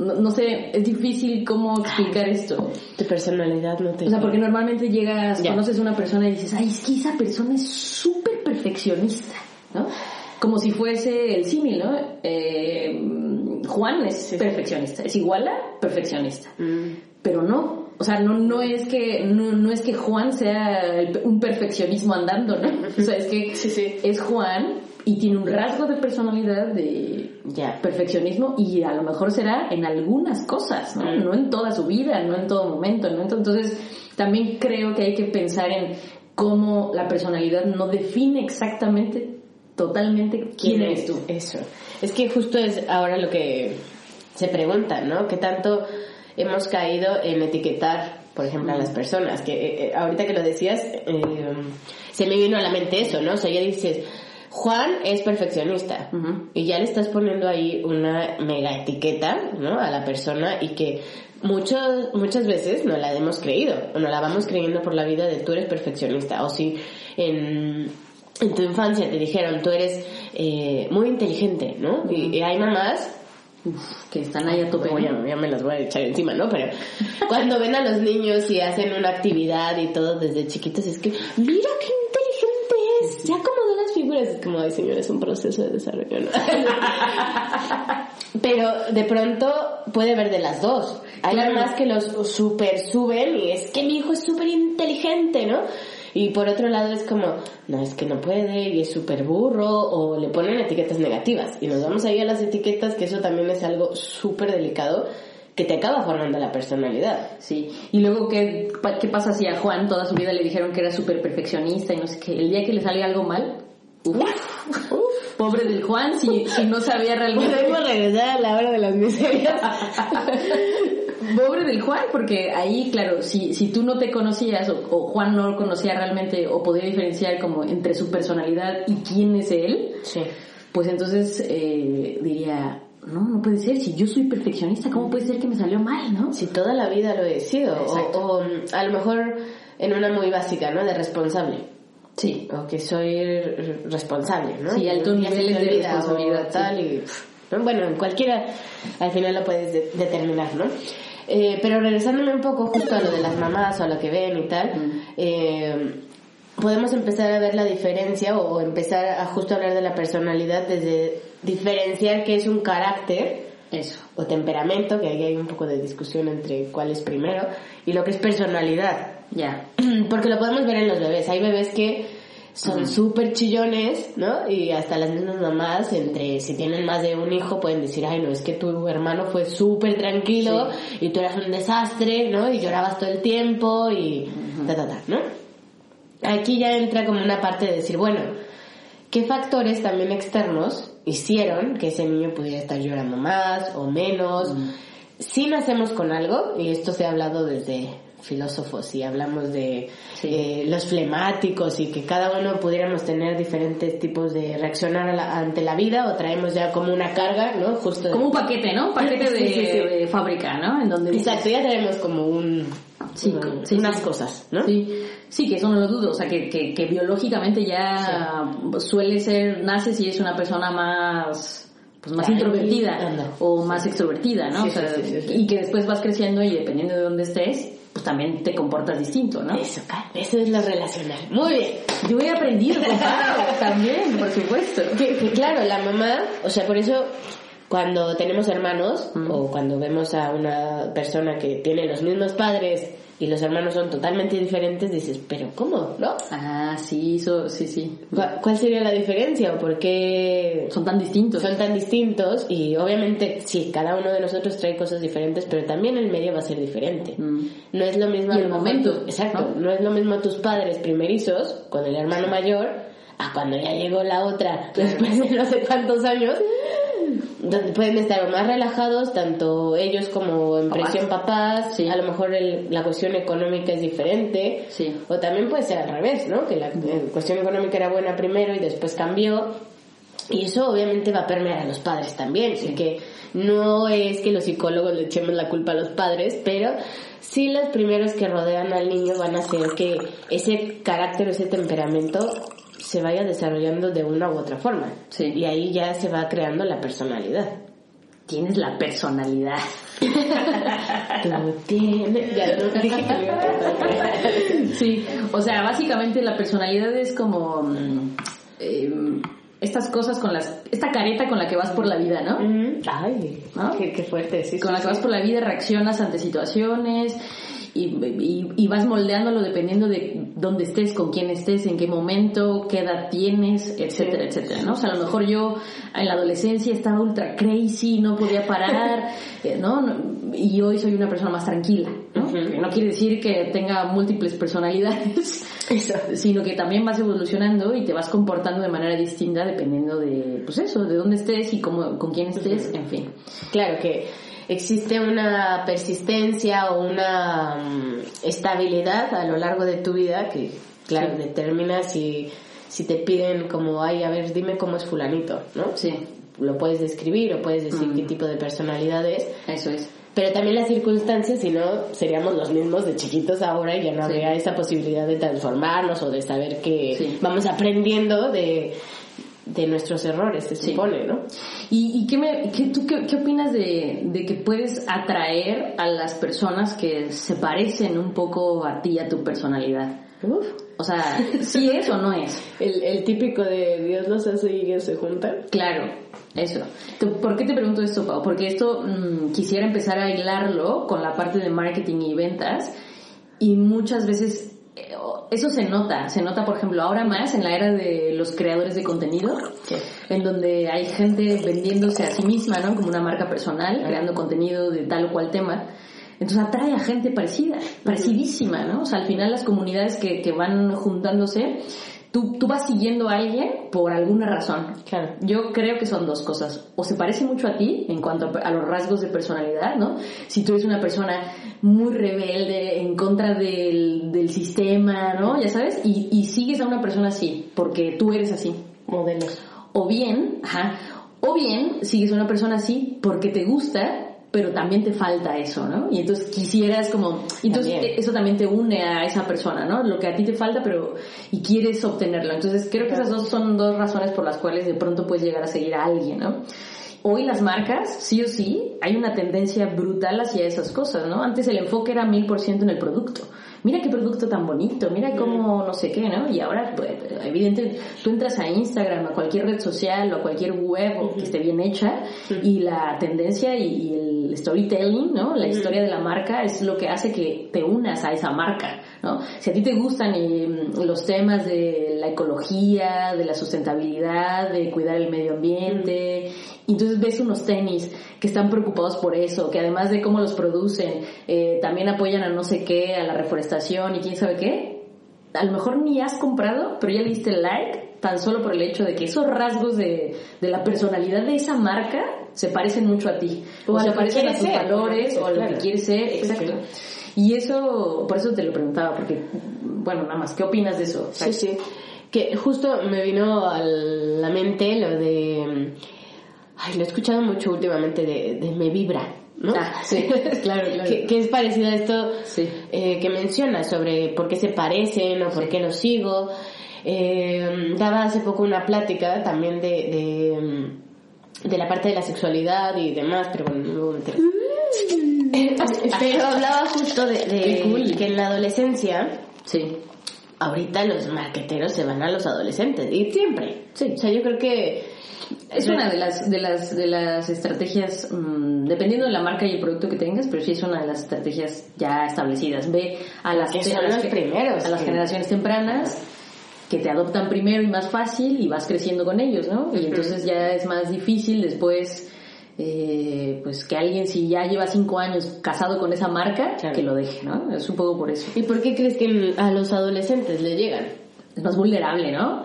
No, no sé, es difícil cómo explicar esto. Tu personalidad no te... O sea, porque normalmente llegas, conoces a una persona y dices, ay, es que esa persona es súper perfeccionista, ¿no? Como si fuese el símil, ¿no? Eh, Juan es perfeccionista, es igual a perfeccionista. Mm. Pero no, o sea, no, no es que, no, no es que Juan sea el- un perfeccionismo andando, ¿no? O sea, es que es Juan y tiene un rasgo de personalidad de Ya. perfeccionismo y a lo mejor será en algunas cosas, ¿no? No en toda su vida, no en todo momento, ¿no? Entonces, también creo que hay que pensar en cómo la personalidad no define exactamente, totalmente quién eres tú. Eso. Es que justo es ahora lo que se pregunta, ¿no? ¿Qué tanto hemos caído en etiquetar, por ejemplo, a las personas? Que eh, eh, ahorita que lo decías, eh, se me vino a la mente eso, ¿no? O sea, ya dices, Juan es perfeccionista Ujú. y ya le estás poniendo ahí una mega etiqueta, ¿no? A la persona y que muchos, muchas veces no la hemos creído, o no la vamos creyendo por la vida de tú eres perfeccionista, o si en, en tu infancia te dijeron tú eres eh, muy inteligente, ¿no? Y, y hay mamás Que están ahí a tope. Bueno, ya, ya me las voy a echar encima, ¿no? Pero cuando ven a los niños y hacen una actividad y todo desde chiquitos, es que, mira qué como, ay señor, es un proceso de desarrollo, ¿no? Pero de pronto puede ver de las dos. Hay Claro. mamás que los super suben y es que mi hijo es súper inteligente, ¿no? Y por otro lado es como, no, es que no puede y es súper burro o le ponen etiquetas negativas. Y nos vamos ahí a las etiquetas, que eso también es algo súper delicado que te acaba formando la personalidad. Sí, y luego, ¿qué, ¿qué pasa si a Juan toda su vida le dijeron que era súper perfeccionista y no sé qué? El día que le salga algo mal, uf, uf, pobre del Juan, si, si no sabía realmente. Podemos regresar a la hora de las miserias. Pobre del Juan, porque ahí, claro, si, si tú no te conocías o, o Juan no lo conocía realmente o podía diferenciar como entre su personalidad y quién es él, Sí. pues entonces eh, diría, no, no puede ser, si yo soy perfeccionista, ¿cómo puede ser que me salió mal, no? Si toda la vida lo he sido. O, o, mm, a lo mejor en una muy básica, ¿no? De responsable. Sí. O que soy responsable, ¿no? Sí, Y altos niveles de responsabilidad, o tal, y, pff, ¿no? Bueno, en cualquiera al final lo puedes de- determinar, ¿no? Eh, pero regresándome un poco justo a lo de las mamás o a lo que ven y tal, eh, podemos empezar a ver la diferencia o, o empezar a justo hablar de la personalidad desde diferenciar qué es un carácter Eso. o temperamento, que ahí hay un poco de discusión entre cuál es primero, y lo que es personalidad. Ya. Porque lo podemos ver en los bebés. Hay bebés que son súper chillones, ¿no? Y hasta las mismas mamás, entre si tienen más de un hijo, pueden decir, ay, no, es que tu hermano fue súper tranquilo y tú eras un desastre, ¿no? Y llorabas todo el tiempo y ta, ta, ta, ¿no? aquí ya entra como una parte de decir, bueno, ¿qué factores también externos hicieron que ese niño pudiera estar llorando más o menos? Si nacemos con algo, y esto se ha hablado desde filósofos y hablamos de eh, los flemáticos y que cada uno pudiéramos tener diferentes tipos de reaccionar a la- ante la vida o traemos ya como una carga, ¿no? Justo de- Como un paquete, ¿no? Un paquete de, Sí, sí, sí. de fábrica, ¿no? En donde Exacto, ya tenemos como un... Sí, unas sí. cosas, ¿no? Sí, sí, que eso no lo dudo, o sea, que, que, que biológicamente ya suele ser, naces y es una persona más pues más introvertida anda. o más extrovertida, ¿no? Sí, o sea, sí, y que después vas creciendo y dependiendo de dónde estés, pues también te comportas distinto, ¿no? Eso, eso es lo relacional. Muy bien. Yo he aprendido con Pau, también, por supuesto. Que, que claro, la mamá, o sea, por eso cuando tenemos hermanos Mm. o cuando vemos a una persona que tiene los mismos padres y los hermanos son totalmente diferentes, dices, pero ¿cómo? ¿No? Ah, sí, eso, sí, sí. ¿Cuál, cuál sería la diferencia o por qué Son tan distintos. son tan distintos? Y obviamente, sí, cada uno de nosotros trae cosas diferentes, pero también el medio va a ser diferente. Mm. No es lo mismo Y a el momento, exacto, ¿no? ¿no? es lo mismo tus padres primerizos con el hermano mayor a cuando ya llegó la otra después de no sé cuántos años donde pueden estar más relajados tanto ellos como en presión papás Sí. a lo mejor el- la cuestión económica es diferente. Sí. o también puede ser al revés no que la eh, cuestión económica era buena primero y después cambió. Y eso obviamente va a permear a los padres también, así que no es que los psicólogos le echemos la culpa a los padres, pero sí los primeros que rodean al niño van a hacer que ese carácter, ese temperamento se vaya desarrollando de una u otra forma. Sí. Y ahí ya se va creando la personalidad. Tienes la personalidad. Tú tienes... Ya no dije que. Sí, o sea, básicamente la personalidad es como em, estas cosas con las, esta careta con la que vas por la vida, ¿no? Ay, ¿No? qué, qué fuerte, sí. Con sí, la que sí. vas por la vida reaccionas ante situaciones y, y- y vas moldeándolo dependiendo de dónde estés, con quién estés, en qué momento, qué edad tienes, etcétera, etcétera, ¿no? O sea, a lo mejor yo en la adolescencia estaba ultra crazy, no podía parar, eh, ¿no? Y hoy soy una persona más tranquila, ¿no? No quiere decir que tenga múltiples personalidades, sino que también vas evolucionando y te vas comportando de manera distinta dependiendo de, pues eso, de dónde estés y cómo, con quién estés, en fin. Claro que existe una persistencia o una mm, estabilidad a lo largo de tu vida que, claro, Sí. determina si, si te piden como, ay, a ver, dime cómo es fulanito, ¿no? Sí, Lo puedes describir o puedes decir Mm. qué tipo de personalidad es, eso es. Pero también las circunstancias, si no, seríamos los mismos de chiquitos ahora y ya no Sí. habría esa posibilidad de transformarnos o de saber que Sí. vamos aprendiendo de, de nuestros errores, se Sí. supone, ¿no? ¿Y, y qué, me, qué, tú qué, qué opinas de, de que puedes atraer a las personas que se parecen un poco a ti, a tu personalidad? Uf. O sea, ¿sí es o no es? El, el típico de Dios los hace y ellos se juntan. Claro, eso. ¿Por qué te pregunto esto, Pau? Porque esto mm, quisiera empezar a hilarlo con la parte de marketing y ventas y muchas veces eh, eso se nota, se nota por ejemplo ahora más en la era de los creadores de contenido, en donde hay gente vendiéndose a sí misma, ¿no? Como una marca personal, creando contenido de tal o cual tema. Entonces atrae a gente parecida, parecidísima, ¿no? O sea, al final las comunidades que, que van juntándose, tú, tú vas siguiendo a alguien por alguna razón. Claro. Yo creo que son dos cosas. O se parece mucho a ti en cuanto a, los rasgos de personalidad, ¿no? Si tú eres una persona muy rebelde, en contra del, del sistema, ¿no? Ya sabes, y, y sigues a una persona así, porque tú eres así. Modelos. O bien, ajá, o bien sigues a una persona así porque te gusta, pero también te falta eso, ¿no? Y entonces quisieras como, y entonces También. eso también te une a esa persona, ¿no? Lo que a ti te falta, pero y quieres obtenerlo. Entonces creo que esas dos son dos razones por las cuales de pronto puedes llegar a seguir a alguien, ¿no? Hoy las marcas, sí o sí, hay una tendencia brutal hacia esas cosas, ¿no? Antes el enfoque era mil por ciento en el producto. Mira qué producto tan bonito, mira cómo no sé qué, ¿no? Y ahora, pues, evidente, tú entras a Instagram, a cualquier red social o a cualquier web que esté bien hecha y la tendencia y, y el storytelling, ¿no? La historia de la marca es lo que hace que te unas a esa marca, ¿no? Si a ti te gustan eh, los temas de la ecología, de la sustentabilidad, de cuidar el medio ambiente, entonces ves unos tenis que están preocupados por eso, que además de cómo los producen, eh, también apoyan a no sé qué, a la reforestación y quién sabe qué, a lo mejor ni has comprado, pero ya le diste like tan solo por el hecho de que esos rasgos de, de la personalidad de esa marca se parecen mucho a ti. O O, se parecen a tus ser, valores o a lo claro. que quieres ser. Exacto. Y eso, por eso te lo preguntaba, porque, bueno, nada más, ¿qué opinas de eso? Sí, sí. Que justo me vino a la mente lo de... Ay, lo he escuchado mucho últimamente de, de me vibra, ¿no? Ah, sí, claro, claro. que, que es parecido a esto Sí. eh, que menciona sobre por qué se parecen o por qué los sigo. Eh, daba hace poco una plática también de, de, de la parte de la sexualidad y demás, pero bueno, no me voy a meter. pero hablaba justo de, de Qué cool. que en la adolescencia Sí. Ahorita los marqueteros se van a los adolescentes y siempre. Sí. O sea, yo creo que Es una de las, de las, de las estrategias, mm, dependiendo de la marca y el producto que tengas, pero sí es una de las estrategias ya establecidas. Ve a las, Que son a las los primeros, a las que- generaciones tempranas que te adoptan primero y más fácil y vas creciendo con ellos, ¿no? Y entonces ya es más difícil después, eh, pues que alguien si ya lleva cinco años casado con esa marca, Claro. que lo deje, ¿no? Es un poco por eso. ¿Y por qué crees que a los adolescentes le llegan? Es más vulnerable, ¿no?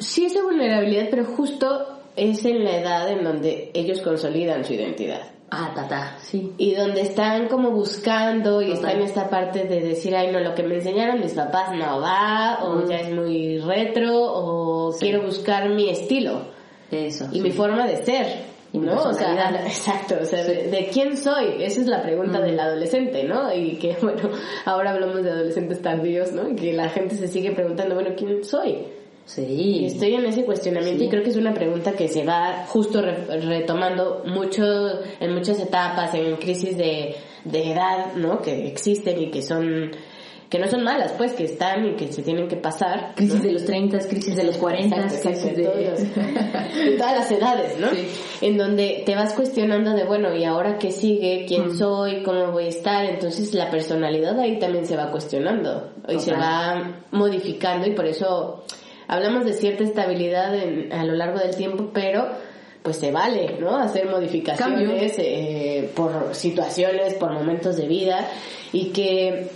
Sí, esa vulnerabilidad, pero justo es en la edad en donde ellos consolidan su identidad. Ah, tata, sí. Y donde están como buscando y Total. está en esta parte de decir, ay, no, lo que me enseñaron mis papás no va, o Mm. ya es muy retro, o quiero buscar mi estilo Eso. y sí. mi forma de ser. Y ¿no? O sea, exacto, o sea, de, de quién soy, esa es la pregunta Mm. del adolescente, ¿no? Y que, bueno, ahora hablamos de adolescentes tardíos, ¿no? Que la gente se sigue preguntando, bueno, ¿quién soy? Sí. Y estoy en ese cuestionamiento Sí. y creo que es una pregunta que se va justo re- retomando mucho en muchas etapas, en crisis de, de edad, ¿no? Que existen y que son que no son malas, pues, que están y que se tienen que pasar. Crisis ¿no? de los 30, crisis de los 40, Exacto, exacto, crisis de, todos los- de todas las edades, ¿no? Sí. En donde te vas cuestionando de, bueno, ¿y ahora qué sigue? ¿Quién Mm. soy? ¿Cómo voy a estar? Entonces la personalidad ahí también se va cuestionando y se va modificando y por eso hablamos de cierta estabilidad en- a lo largo del tiempo, pero pues se vale, ¿no? Hacer modificaciones eh, por situaciones, por momentos de vida y que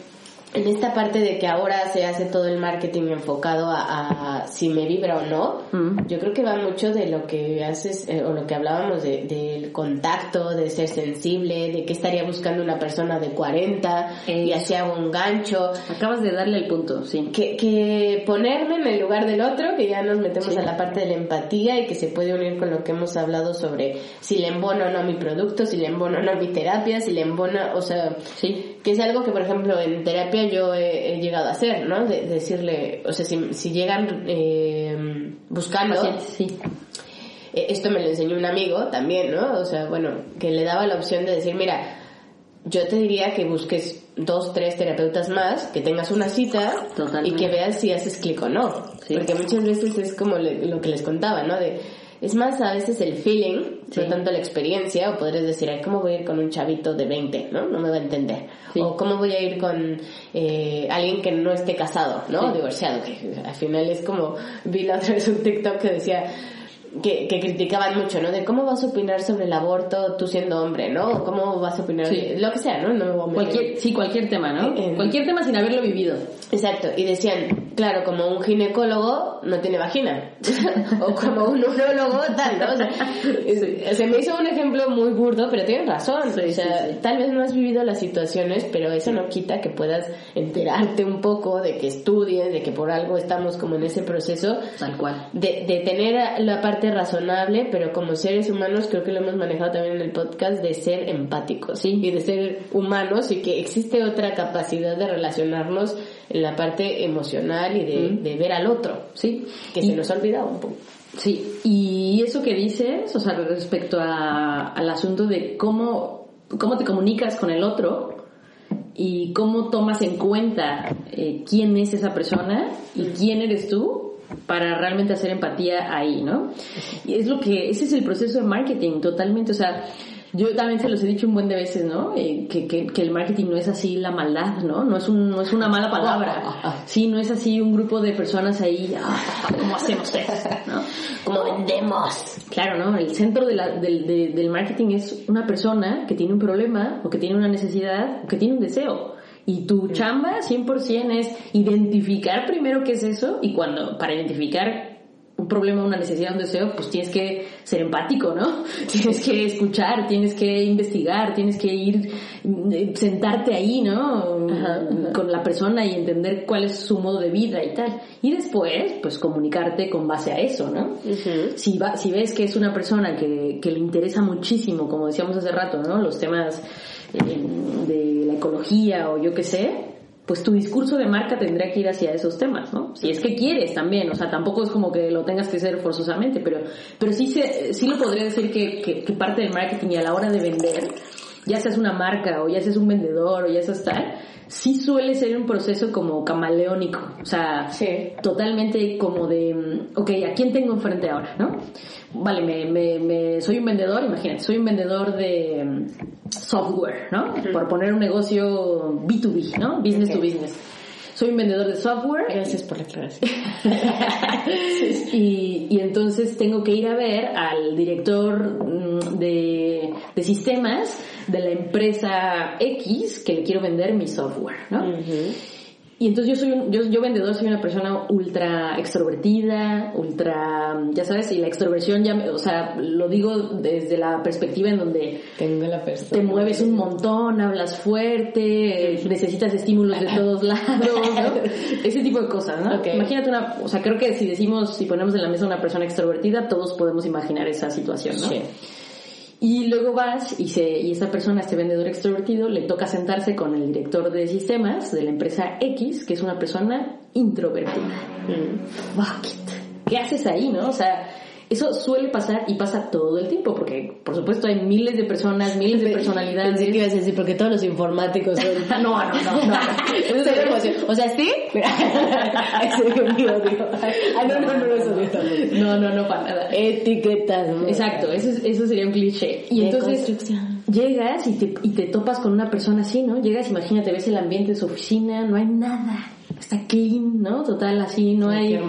en esta parte de que ahora se hace todo el marketing enfocado a, a si me vibra o no, Mm. yo creo que va mucho de lo que haces eh, o lo que hablábamos de- del contacto, de ser sensible, de que estaría buscando una persona de 40 y Eso. así hago un gancho. Acabas de darle el punto, sí. Que, que ponerme en el lugar del otro, que ya nos metemos Sí. a la parte de la empatía y que se puede unir con lo que hemos hablado sobre si le embono o no mi producto, si le embono o no mi terapia, si le embona, o sea, Sí. Que es algo que por ejemplo en terapia yo he, he llegado a hacer, ¿no? De, decirle, o sea, si, si llegan eh, buscando, sí. eh, esto me lo enseñó un amigo también, ¿no? O sea, bueno, que le daba la opción de decir, mira, yo te diría que busques dos, tres terapeutas más, que tengas una cita Totalmente. y que veas si haces clic o no. Sí. Porque muchas veces es como le- lo que les contaba, ¿no? De, es más a veces el feeling, Sí. no tanto la experiencia, o podrías decir, ay, ¿cómo voy a ir con un chavito de 20, ¿no? No me va a entender. Sí. O ¿cómo voy a ir con eh, alguien que no esté casado, ¿no? Sí. Divorciado, que al final es como, vi la otra vez un TikTok que decía, que, que criticaban mucho, ¿no? De cómo vas a opinar sobre el aborto tú siendo hombre, ¿no? O cómo vas a opinar Sí. lo que sea, ¿no? No me voy a meter. Cualquier, sí, cualquier tema, ¿no? Eh, eh. Cualquier tema sin haberlo vivido. Exacto, y decían, claro, como un ginecólogo no tiene vagina, o como un urólogo tal, ¿no? O sea, es- se me hizo un ejemplo muy burdo, pero tienen razón, Sí, o sea, sí, sí. tal vez no has vivido las situaciones, pero eso no quita que puedas enterarte un poco, de que estudies, de que por algo estamos como en ese proceso, Tal cual. de, de tener la parte razonable, pero como seres humanos creo que lo hemos manejado también en el podcast, de ser empáticos Sí. y de ser humanos y que existe otra capacidad de relacionarnos en la parte emocional y de, Mm. de ver al otro, Sí. que Y- se nos ha olvidado un poco. Sí, y eso que dices, o sea, respecto a- al asunto de cómo, cómo te comunicas con el otro y cómo tomas en cuenta eh, quién es esa persona y quién eres tú para realmente hacer empatía ahí, ¿no? Y es lo que, ese es el proceso de marketing totalmente, o sea, yo también se los he dicho un buen de veces, ¿no? Eh, que, que, que el marketing no es así la maldad, ¿no? No es, un, no es una mala palabra. Sí, no es así un grupo de personas ahí, ah, ¿cómo hacemos esto? ¿no? Como vendemos. Claro, ¿no? El centro de la- del, de- del marketing es una persona que tiene un problema o que tiene una necesidad o que tiene un deseo. Y tu chamba 100% es identificar primero qué es eso y cuando, para identificar un problema, una necesidad, un deseo, pues tienes que ser empático, ¿no? Tienes que escuchar, tienes que investigar, tienes que ir, eh, sentarte ahí, ¿no? Con la persona y entender cuál es su modo de vida y tal. Y después, pues comunicarte con base a eso, ¿no? si, va, si ves que es una persona que, que le interesa muchísimo, como decíamos hace rato, ¿no? Los temas eh, de la ecología o yo qué sé, pues tu discurso de marca tendría que ir hacia esos temas, ¿no? Si es que quieres también, o sea, tampoco es como que lo tengas que hacer forzosamente, pero, pero sí, se, sí lo podría decir que, que, que parte del marketing y a la hora de vender, ya seas una marca o ya seas un vendedor o ya seas tal, sí suele ser un proceso como camaleónico, o sea, totalmente como de, ok, ¿a quién tengo enfrente ahora, no? Vale, me, me, me- soy un vendedor, imagínate, soy un vendedor de mm, software, ¿no? Por poner un negocio B2B, ¿no? Business to business. Soy un vendedor de software Gracias por la aclaración. y, y entonces tengo que ir a ver al director mm, de, de sistemas de la empresa X que le quiero vender mi software, ¿no? Y entonces yo soy un, yo, yo vendedor soy una persona ultra extrovertida, ultra, ya sabes, y la extroversión ya, me- o sea, lo digo desde la perspectiva en donde Tengo la persona. te mueves un montón, hablas fuerte, necesitas estímulos de todos lados, ¿no? Ese tipo de cosas, ¿no? Imagínate una, o sea, creo que si decimos, si ponemos en la mesa una persona extrovertida, todos podemos imaginar esa situación, ¿no? Sí. Y luego vas y, se, y esta persona, este vendedor extrovertido, le toca sentarse con el director de sistemas de la empresa X, que es una persona introvertida. Fuck it. ¿Qué haces ahí, no? O sea, eso suele pasar y pasa todo el tiempo, porque por supuesto hay miles de personas, miles de personalidades. Pensé que ibas a decir, porque todos los informáticos son... no, no, no, no. Eso sería emoción. O sea, sí. Es no, no, no, eso. No, no, no, para nada. Etiquetas. Exacto, eso, es- eso sería un cliché. Y entonces llegas y te, y te topas con una persona así, ¿no? Llegas, imagínate, ves el ambiente de su oficina, no hay nada. Está clean, ¿no? Total, así, no Ay, hay...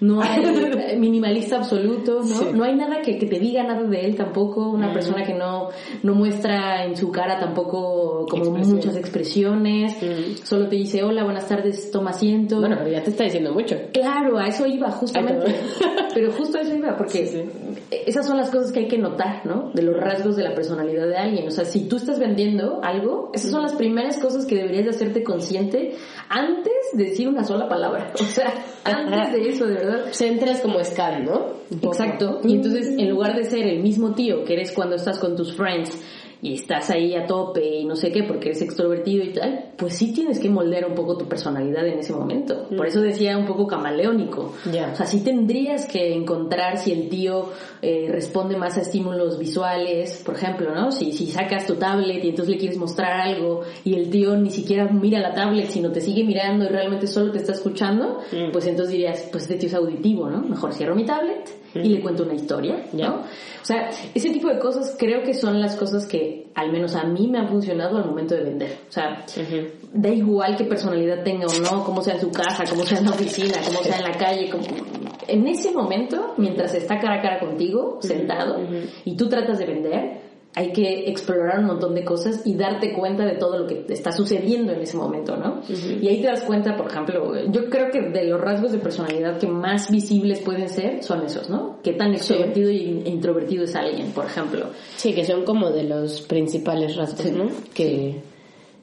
No hay minimalista absoluto, ¿no? Sí. No hay nada que, que te diga nada de él tampoco. Una persona que no, no muestra en su cara tampoco como muchas expresiones. Solo te dice, hola, buenas tardes, toma asiento. Bueno, pero ya te está diciendo mucho. Claro, a eso iba, justamente. Ay, Pero justo a eso iba, porque esas son las cosas que hay que notar, ¿no? De los rasgos de la personalidad de alguien. O sea, si tú estás vendiendo algo, esas son las primeras cosas que deberías de hacerte consciente antes de decir una sola palabra. O sea, antes de eso, de verdad. Se entras como scan, ¿no? Exacto. Y entonces, en lugar de ser el mismo tío que eres cuando estás con tus friends y estás ahí a tope y no sé qué porque eres extrovertido y tal, pues sí tienes que moldear un poco tu personalidad en ese momento. Por eso decía un poco camaleónico. Ya. O sea, sí tendrías que encontrar si el tío eh, responde más a estímulos visuales, por ejemplo, ¿no? Si, si sacas tu tablet y entonces le quieres mostrar algo y el tío ni siquiera mira la tablet, sino te sigue mirando y realmente solo te está escuchando, pues entonces dirías, pues este tío es auditivo, ¿no? Mejor cierro mi tablet y le cuento una historia. ¿no? O sea, ese tipo de cosas creo que son las cosas que al menos a mí me han funcionado al momento de vender. O sea, da igual qué personalidad tenga o no, cómo sea en su casa, cómo sea en la oficina, cómo sea en la calle, cómo- en ese momento, mientras está cara a cara contigo, sentado, y tú tratas de vender, hay que explorar un montón de cosas y darte cuenta de todo lo que está sucediendo en ese momento, ¿no? Y ahí te das cuenta, por ejemplo, yo creo que de los rasgos de personalidad que más visibles pueden ser son esos, ¿no? Qué tan extrovertido y introvertido es alguien, por ejemplo. Sí, que son como de los principales rasgos, ¿no? Que,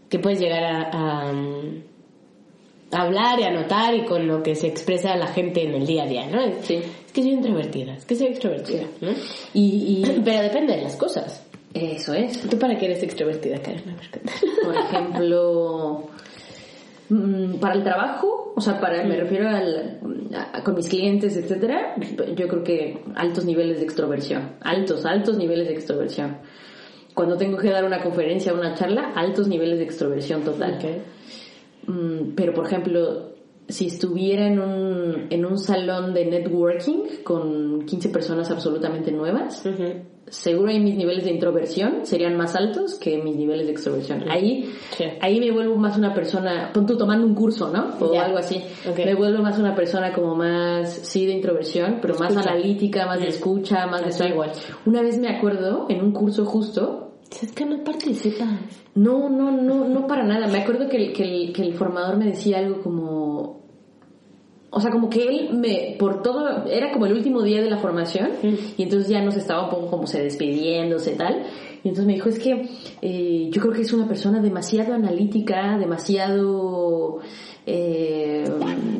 que puedes llegar a, a, um, hablar y a notar y con lo que se expresa la gente en el día a día, ¿no? Sí. Es que soy introvertida, es que soy extrovertida, ¿no? Y, y Pero depende de las cosas. Eso es. ¿Tú para qué eres extrovertida, Karen? A ver, cuéntame. Por ejemplo, mm, para el trabajo, o sea, para, me refiero al, a- con mis clientes, etcétera, yo creo que altos niveles de extroversión, altos, altos niveles de extroversión. Cuando tengo que dar una conferencia o una charla, altos niveles de extroversión total. Mm, pero por ejemplo, si estuviera en un, en un salón de networking con 15 personas absolutamente nuevas, seguro ahí mis niveles de introversión serían más altos que mis niveles de extroversión. Ahí, Sí. ahí me vuelvo más una persona, pon tú tomando un curso, ¿no? O algo así. Me vuelvo más una persona como más, sí, de introversión, pero más analítica, más de escucha, más de Estoy tal. igual. Una vez me acuerdo, en un curso justo, Es que no participas. No, no, no, no para nada. Me acuerdo que el, que el, que el formador me decía algo como... O sea, como que él me, por todo, era como el último día de la formación y entonces ya nos estaba un poco como se despidiéndose y tal. Y entonces me dijo, es que eh, yo creo que es una persona demasiado analítica, demasiado... Eh,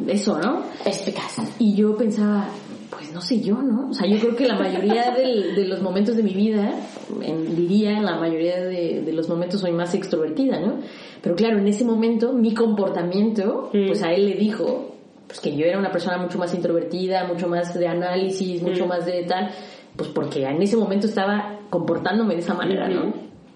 eso, ¿no? Perspicaz. Y yo pensaba, pues no sé yo, ¿no? O sea, yo creo que la mayoría del- de los momentos de mi vida, en- diría, en la mayoría de, de los momentos soy más extrovertida, ¿no? Pero claro, en ese momento mi comportamiento, pues a él le dijo, pues que yo era una persona mucho más introvertida, mucho más de análisis, mucho más de tal, pues porque en ese momento estaba comportándome de esa manera, ¿no?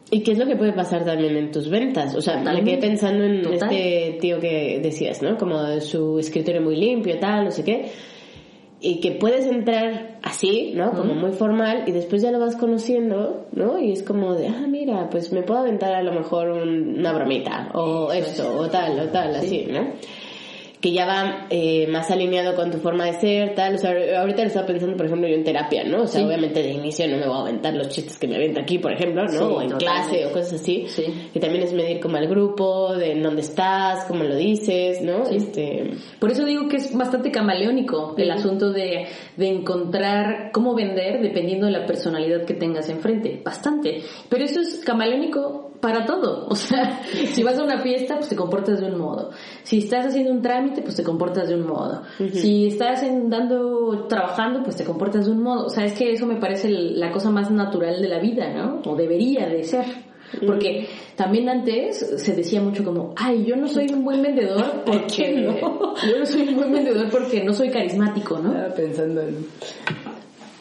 ¿Y qué es lo que puede pasar también en tus ventas? O sea, me Totalmente. quedé pensando en Total. este tío que decías, ¿no? Como su escritorio muy limpio, tal, no sé qué. Y que puedes entrar así, ¿no? Como muy formal y después ya lo vas conociendo, ¿no? Y es como de, ah, mira, pues me puedo aventar a lo mejor un- una bromita o esto o tal o tal, así, ¿no? Que ya va eh, más alineado con tu forma de ser, tal. O sea, ahorita lo estaba pensando, por ejemplo, yo en terapia, ¿no? O sea, Sí. obviamente de inicio no me voy a aventar los chistes que me aviento aquí, por ejemplo, ¿no? Sí, o en clase o cosas así. Sí. Que también es medir como al grupo, de en dónde estás, cómo lo dices, ¿no? Este... Por eso digo que es bastante camaleónico el asunto de, de encontrar cómo vender dependiendo de la personalidad que tengas enfrente. Bastante. Pero eso es camaleónico para todo. O sea, si vas a una fiesta, pues te comportas de un modo. Si estás haciendo un trámite, pues te comportas de un modo. Si estás en- dando, trabajando, pues te comportas de un modo. O sea, es que eso me parece la cosa más natural de la vida, ¿no? O debería de ser. Porque también antes se decía mucho como, ay, yo no soy un buen vendedor porque ¿quién no? yo no soy un buen vendedor porque no soy carismático, ¿no? pensando en...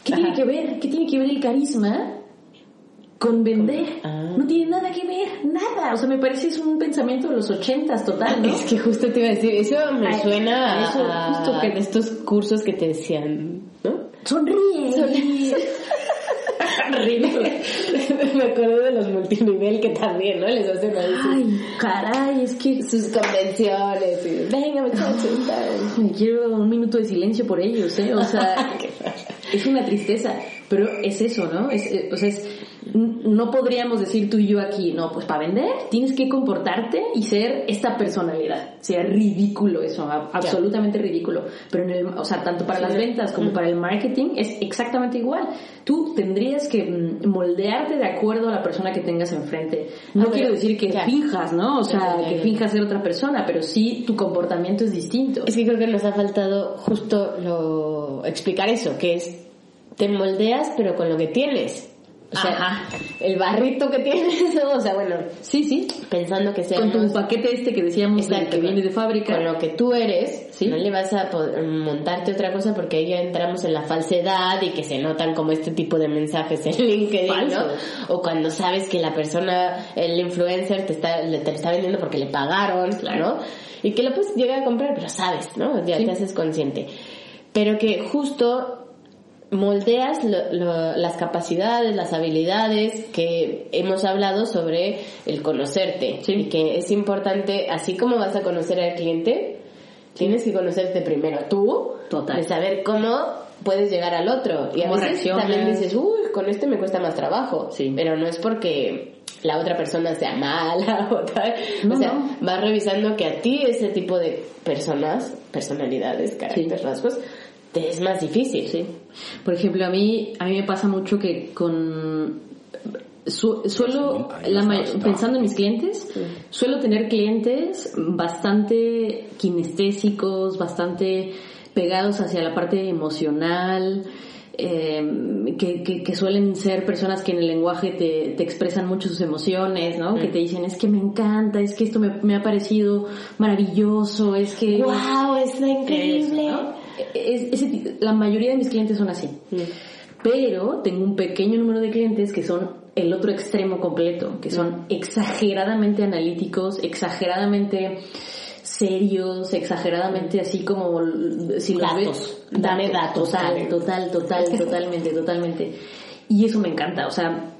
¿Qué tiene que ver? ¿Qué tiene que ver el carisma con vender? Ah. No tiene nada que ver, nada. O sea, me parece es un pensamiento de los ochentas total, ¿no? Es que justo te iba a decir, eso me Ay, suena a, eso, justo que- de estos cursos que te decían, ¿no? Sonríe. Horrible. me acuerdo de los multinivel que también, ¿no? Les hacen ahí Ay, caray, es que sus convenciones y venga muchachos quiero un minuto de silencio por ellos, ¿eh? O sea, es una tristeza, pero es eso, ¿no? Es, eh, o sea, es, no podríamos decir tú y yo aquí, no, pues para vender tienes que comportarte y ser esta personalidad. Sería ridículo eso, a- absolutamente ridículo. Pero en el, o sea, tanto para las ventas como para el marketing es exactamente igual. Tú tendrías que mm, moldearte de acuerdo a la persona que tengas enfrente. No quiero decir que ya. finjas, ¿no? O sea, Ya, ya, que finjas ser otra persona, pero sí tu comportamiento es distinto. Es que creo que nos ha faltado justo lo explicar eso, que es te moldeas pero con lo que tienes. O sea, Ajá. el barrito que tienes, o sea, bueno, Sí, sí. pensando que sea Con tu paquete este que decíamos Exacto, que viene de fábrica. Con lo que tú eres, Sí. no le vas a poder montarte otra cosa porque ahí ya entramos en la falsedad y que se notan como este tipo de mensajes en LinkedIn, Falsos. ¿no? O cuando sabes que la persona, el influencer, te está, te está vendiendo porque le pagaron, ¿no? Y que lo puedes llegar a comprar, pero sabes, ¿no? Ya Sí. te haces consciente. Pero que justo moldeas lo- lo- las capacidades, las habilidades que hemos hablado sobre el conocerte Sí. y que es importante, así como vas a conocer al cliente, tienes que conocerte primero tú, Total. de saber cómo puedes llegar al otro y a veces también dices, uy, con este me cuesta más trabajo, Sí. pero no es porque la otra persona sea mala o tal, No, o sea, no. vas revisando que a ti ese tipo de personas, personalidades, caracteres, rasgos, te es más difícil. Sí. Por ejemplo, a mí, a mí me pasa mucho que con su- suelo, la may- pensando en mis clientes, suelo tener clientes bastante kinestésicos, bastante pegados hacia la parte emocional, eh, que, que, que suelen ser personas que en el lenguaje te, te expresan mucho sus emociones, ¿no? Que te dicen, es que me encanta, es que esto me, me ha parecido maravilloso, es que... ¡Wow! Está increíble. Eso, ¿no? Es- la mayoría de mis clientes son así. Pero tengo un pequeño número de clientes que son el otro extremo completo, que son exageradamente analíticos, exageradamente serios, exageradamente así como si los Datos. ves Dame datos, total, total, total, totalmente, totalmente. Y eso me encanta, o sea,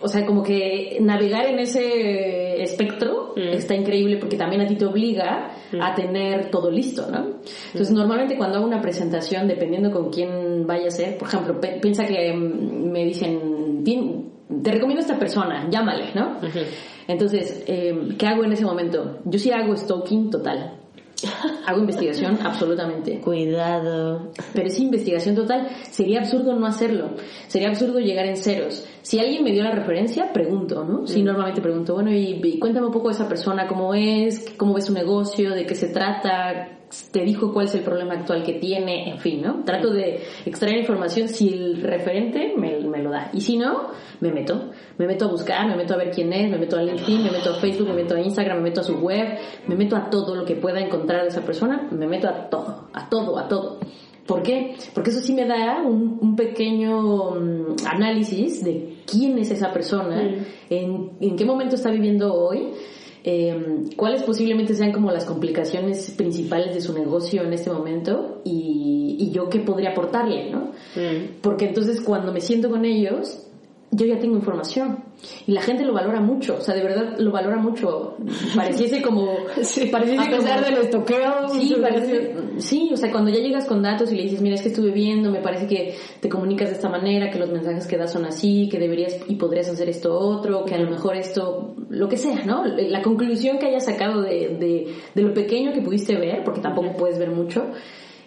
o sea, como que navegar en ese espectro está increíble porque también a ti te obliga a tener todo listo, ¿no? Entonces, normalmente cuando hago una presentación, dependiendo con quién vaya a ser, por ejemplo, piensa que mm, me dicen, "Tien- te recomiendo a esta persona, llámale, ¿no? Entonces, eh, ¿qué hago en ese momento? Yo sí hago stalking total. Hago investigación absolutamente. Cuidado. Pero es investigación total. Sería absurdo no hacerlo. Sería absurdo llegar en ceros. Si alguien me dio la referencia, pregunto, ¿no? Sí, normalmente pregunto, bueno, y, y cuéntame un poco de esa persona, cómo es, cómo ve su negocio, de qué se trata, te dijo cuál es el problema actual que tiene, en fin, ¿no? Trato de extraer información si el referente me, me lo da. Y si no, me meto. Me meto a buscar, me meto a ver quién es, me meto a LinkedIn, me meto a Facebook, me meto a Instagram, me meto a su web, me meto a todo lo que pueda encontrar de esa persona, me meto a todo, a todo, a todo. ¿Por qué? Porque eso sí me da un, un pequeño mm, análisis de quién es esa persona, en, en qué momento está viviendo hoy, eh, cuáles posiblemente sean como las complicaciones principales de su negocio en este momento y, y yo qué podría aportarle, ¿no? Porque entonces cuando me siento con ellos, yo ya tengo información y la gente lo valora mucho, o sea, de verdad lo valora mucho. Pareciese como... pareciese a pesar como- estoqueo. Sí, parece, sí, o sea, cuando ya llegas con datos y le dices, mira, es que estuve viendo, me parece que te comunicas de esta manera, que los mensajes que das son así, que deberías y podrías hacer esto otro, que a lo mejor esto, lo que sea, ¿no? La conclusión que hayas sacado de, de, de lo pequeño que pudiste ver, porque tampoco puedes ver mucho,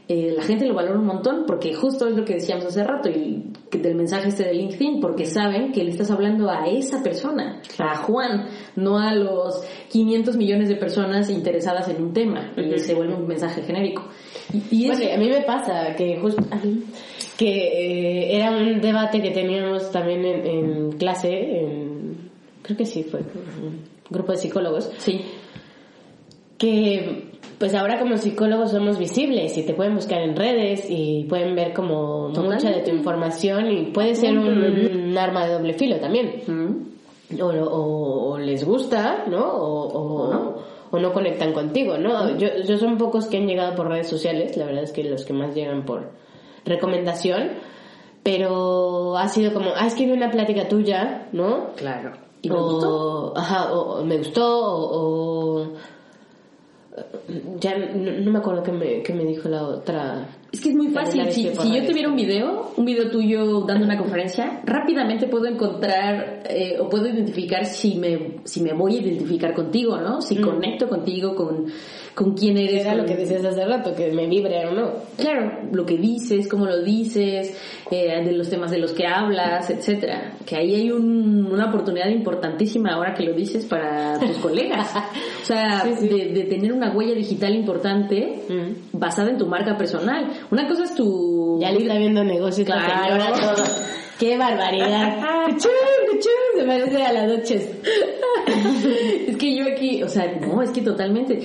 eh, la gente lo valora un montón porque justo es lo que decíamos hace rato y del mensaje este de LinkedIn porque saben que le estás hablando a esa persona, a Juan, no a los 500 millones de personas interesadas en un tema y se vuelve un mensaje genérico. Y, y eso- Bueno, a mí me pasa que justo que eh, era un debate que teníamos también en, en clase, en, creo que sí fue un grupo de psicólogos, sí, que pues ahora como psicólogos somos visibles y te pueden buscar en redes y pueden ver como mucha de tu información y puede ser un, un arma de doble filo también. Mm. O, o- o les gusta, ¿no? O, o- o no conectan contigo, ¿no? Yo, yo son pocos que han llegado por redes sociales, la verdad es que los que más llegan por recomendación, pero ha sido como, ah, es que vi una plática tuya, ¿no? claro. ¿Y me o, gustó? Ajá, o, o me gustó, o... ya no, no me acuerdo qué me, qué me dijo la otra. Es que es muy fácil. Si, si yo redes. te viera un video, un video tuyo dando una conferencia, rápidamente puedo encontrar eh, o puedo identificar si me, si me voy a identificar contigo, ¿no? Si conecto contigo, con, con quién eres. Era lo que decías hace rato, que me vibre o no. Claro, lo que dices, cómo lo dices, eh, de los temas de los que hablas, etcétera. Que ahí hay un- una oportunidad importantísima ahora que lo dices para tus colegas. O sea, Sí, sí. De, de tener una huella digital importante Mm. basada en tu marca personal. Una cosa es tu... Ya le está viendo negocio esta Claro. ¡Qué barbaridad! ¡Cuchún, cuchún! Se parece a las noches. es que yo aquí, o sea, no, es que totalmente.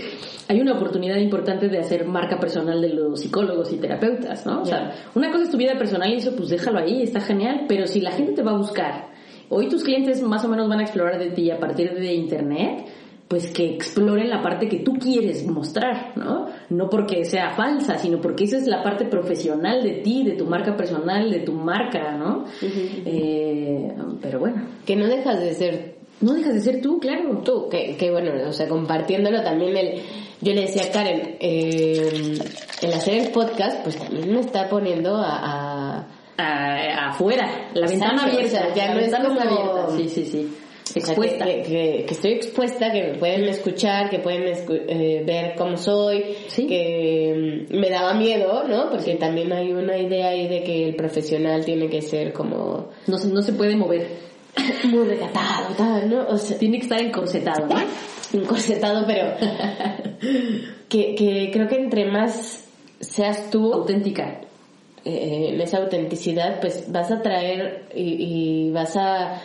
Hay una oportunidad importante de hacer marca personal de los psicólogos y terapeutas, ¿no? O sea, una cosa es tu vida personal y eso pues déjalo ahí, está genial, pero si la gente te va a buscar, hoy tus clientes más o menos van a explorar de ti a partir de internet, pues que exploren la parte que tú quieres mostrar, ¿no? No porque sea falsa, sino porque esa es la parte profesional de ti, de tu marca personal, de tu marca, ¿no? Eh, pero bueno, Que no dejas de ser no dejas de ser tú, claro. tú, que, que bueno, o sea, compartiéndolo también el, yo le decía a Karen, eh, el hacer el podcast, pues también me está poniendo a, a- a- afuera, la ventana abierta, o sea, ya la no es ventana está como- abierta, sí, sí, sí, o sea, expuesta. que, que- que estoy expuesta, que me pueden escuchar, que pueden escu- eh, ver cómo soy, Sí. que mm, me daba miedo, ¿no? Porque también hay una idea ahí de que el profesional tiene que ser como No, se- no se puede mover, muy recatado, tal, ¿no? O sea, tiene que estar encorsetado, ¿no? encorsetado, pero que, que creo que entre más seas tú Auténtica. eh, en esa autenticidad, pues vas a traer y, y vas a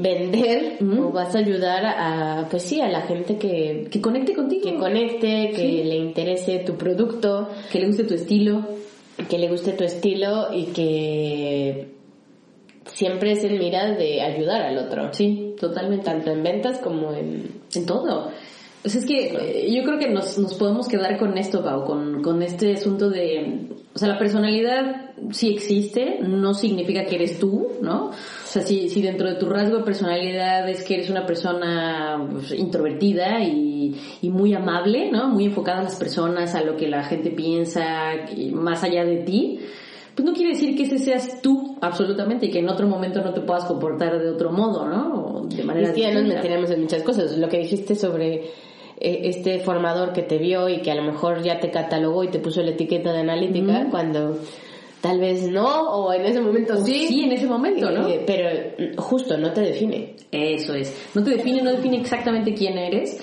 vender o vas a ayudar a, pues sí, a la gente que, Que conecte contigo. que conecte, que Sí. le interese tu producto, Que le guste tu estilo. que le guste tu estilo y que siempre es en miras de ayudar al otro. Sí, totalmente. Tanto en ventas como en... En todo. Pues es que eh, yo creo que nos, nos podemos quedar con esto, Pau, con, con este asunto de... O sea, la personalidad sí existe, no significa que eres tú, ¿no? O sea, si, si dentro de tu rasgo de personalidad es que eres una persona pues, introvertida y, y muy amable, ¿no? Muy enfocada a las personas, a lo que la gente piensa, más allá de ti, pues no quiere decir que ese seas tú absolutamente y que en otro momento no te puedas comportar de otro modo, ¿no? O de manera Y sí, ya nos meteremos en muchas cosas. Lo que dijiste sobre este formador que te vio y que a lo mejor ya te catalogó y te puso la etiqueta de analítica cuando tal vez no, o en ese momento sí. Sí, en ese momento, ¿no? Eh, pero mm, justo no te define. Eso es. No te define, no define exactamente quién eres.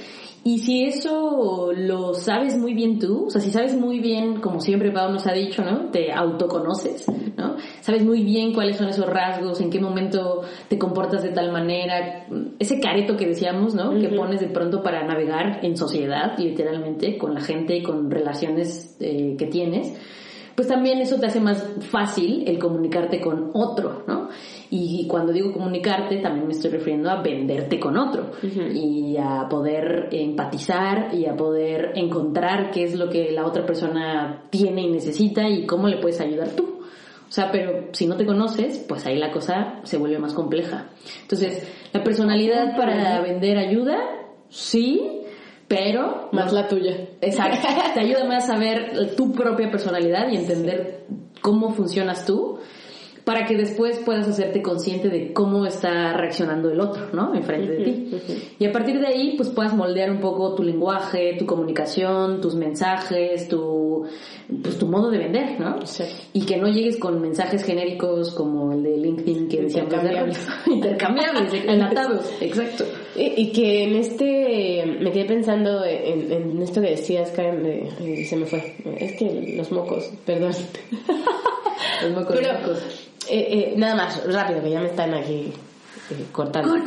Y si eso lo sabes muy bien tú, o sea, si sabes muy bien, como siempre Pau nos ha dicho, ¿no? Te autoconoces, ¿no? Sabes muy bien cuáles son esos rasgos, en qué momento te comportas de tal manera, ese careto que decíamos, ¿no? Que pones de pronto para navegar en sociedad, literalmente, con la gente y con relaciones eh, que tienes pues también eso te hace más fácil el comunicarte con otro, ¿no? Y cuando digo comunicarte, también me estoy refiriendo a venderte con otro y a poder empatizar y a poder encontrar qué es lo que la otra persona tiene y necesita y cómo le puedes ayudar tú. O sea, pero si no te conoces, pues ahí la cosa se vuelve más compleja. Entonces, la personalidad para vender ayuda, sí, pero Más la tuya. Exacto. Te ayuda más a ver tu propia personalidad y entender cómo funcionas tú para que después puedas hacerte consciente de cómo está reaccionando el otro, ¿no? Enfrente de ti. Y a partir de ahí, pues puedas moldear un poco tu lenguaje, tu comunicación, tus mensajes, tu, pues, tu modo de vender, ¿no? Y que no llegues con mensajes genéricos como el de LinkedIn que decíamos de Intercambiables. intercambiables, enlatados, exacto. Y, y que en este, me quedé pensando en, en esto que decías, Karen, de- ay, se me fue. Es que los mocos, perdón. Muy Pero, cómico. eh, eh, nada más, rápido, que ya me están aquí eh, cortando.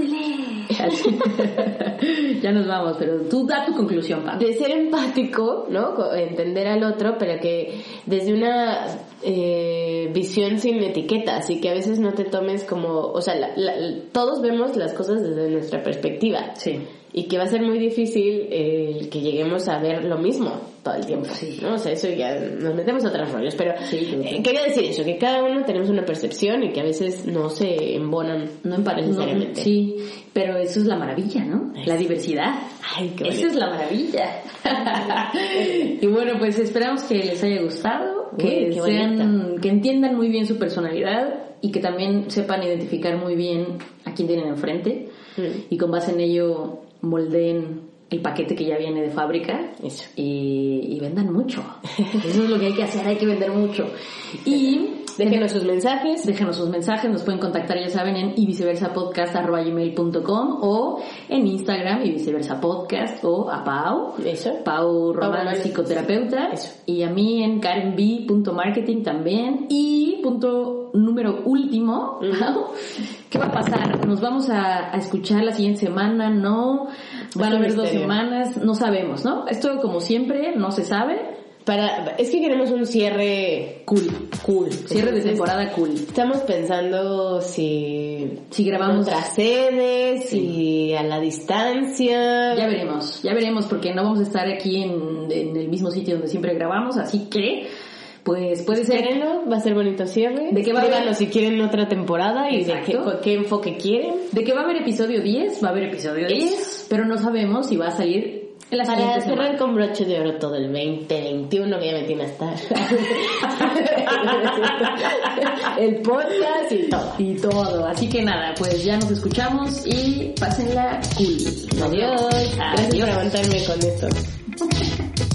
ya nos vamos, pero tú da tu conclusión, Pam. de ser empático, ¿no? Entender al otro, pero que desde una eh, visión sin etiquetas y que a veces no te tomes como, o sea, la- la- todos vemos las cosas desde nuestra perspectiva. Sí. Y que va a ser muy difícil eh, el que lleguemos a ver lo mismo todo el tiempo. Sí. ¿no? O sea, eso ya nos metemos a otros rollos. Pero Sí, eh, quería decir eso, que cada uno tenemos una percepción y que a veces no se embonan No en pareja, necesariamente. sí, pero eso es la maravilla, ¿no? La diversidad. Ay, qué Esa es la maravilla. y bueno, pues esperamos que les haya gustado, que Uy, sean, que entiendan muy bien su personalidad y que también sepan identificar muy bien a quién tienen enfrente Mm. y con base en ello moldeen el paquete que ya viene de fábrica y vendan mucho. Eso es lo que hay que hacer, hay que vender mucho. Y Déjenos sus mensajes. Déjenos sus mensajes, nos pueden contactar, ya saben, en y viceversa podcast.gmail.com o en Instagram y viceversa podcast o a Pau, Eso. Pau Román, psicoterapeuta, Eso. y a mí en karenb.marketing también. Y punto número último, Pau, ¿qué va a pasar? Nos vamos a, a escuchar la siguiente semana, ¿no? Van a haber dos semanas, no sabemos, ¿no? Esto como siempre, no se sabe. Para, es que queremos un cierre Cool. cool. Cierre de temporada cool. Estamos pensando si Si grabamos otras sedes, si a la distancia. Ya veremos, ya veremos porque no vamos a estar aquí en, en el mismo sitio donde siempre grabamos, así que pues puede ser Espérenlo, va a ser bonito cierre. ¿De qué va a haber? Si quieren otra temporada y de qué enfoque quieren. de que va a haber episodio 10, va a haber episodio 10, pero no sabemos si va a salir en Para cerrar con broche de oro todo el 2021 que ya me tiene hasta el podcast y todo. Y todo, así que nada, pues ya nos escuchamos y pásenla cool. Adiós. vemos. Gracias Adiós. por aguantarme con esto.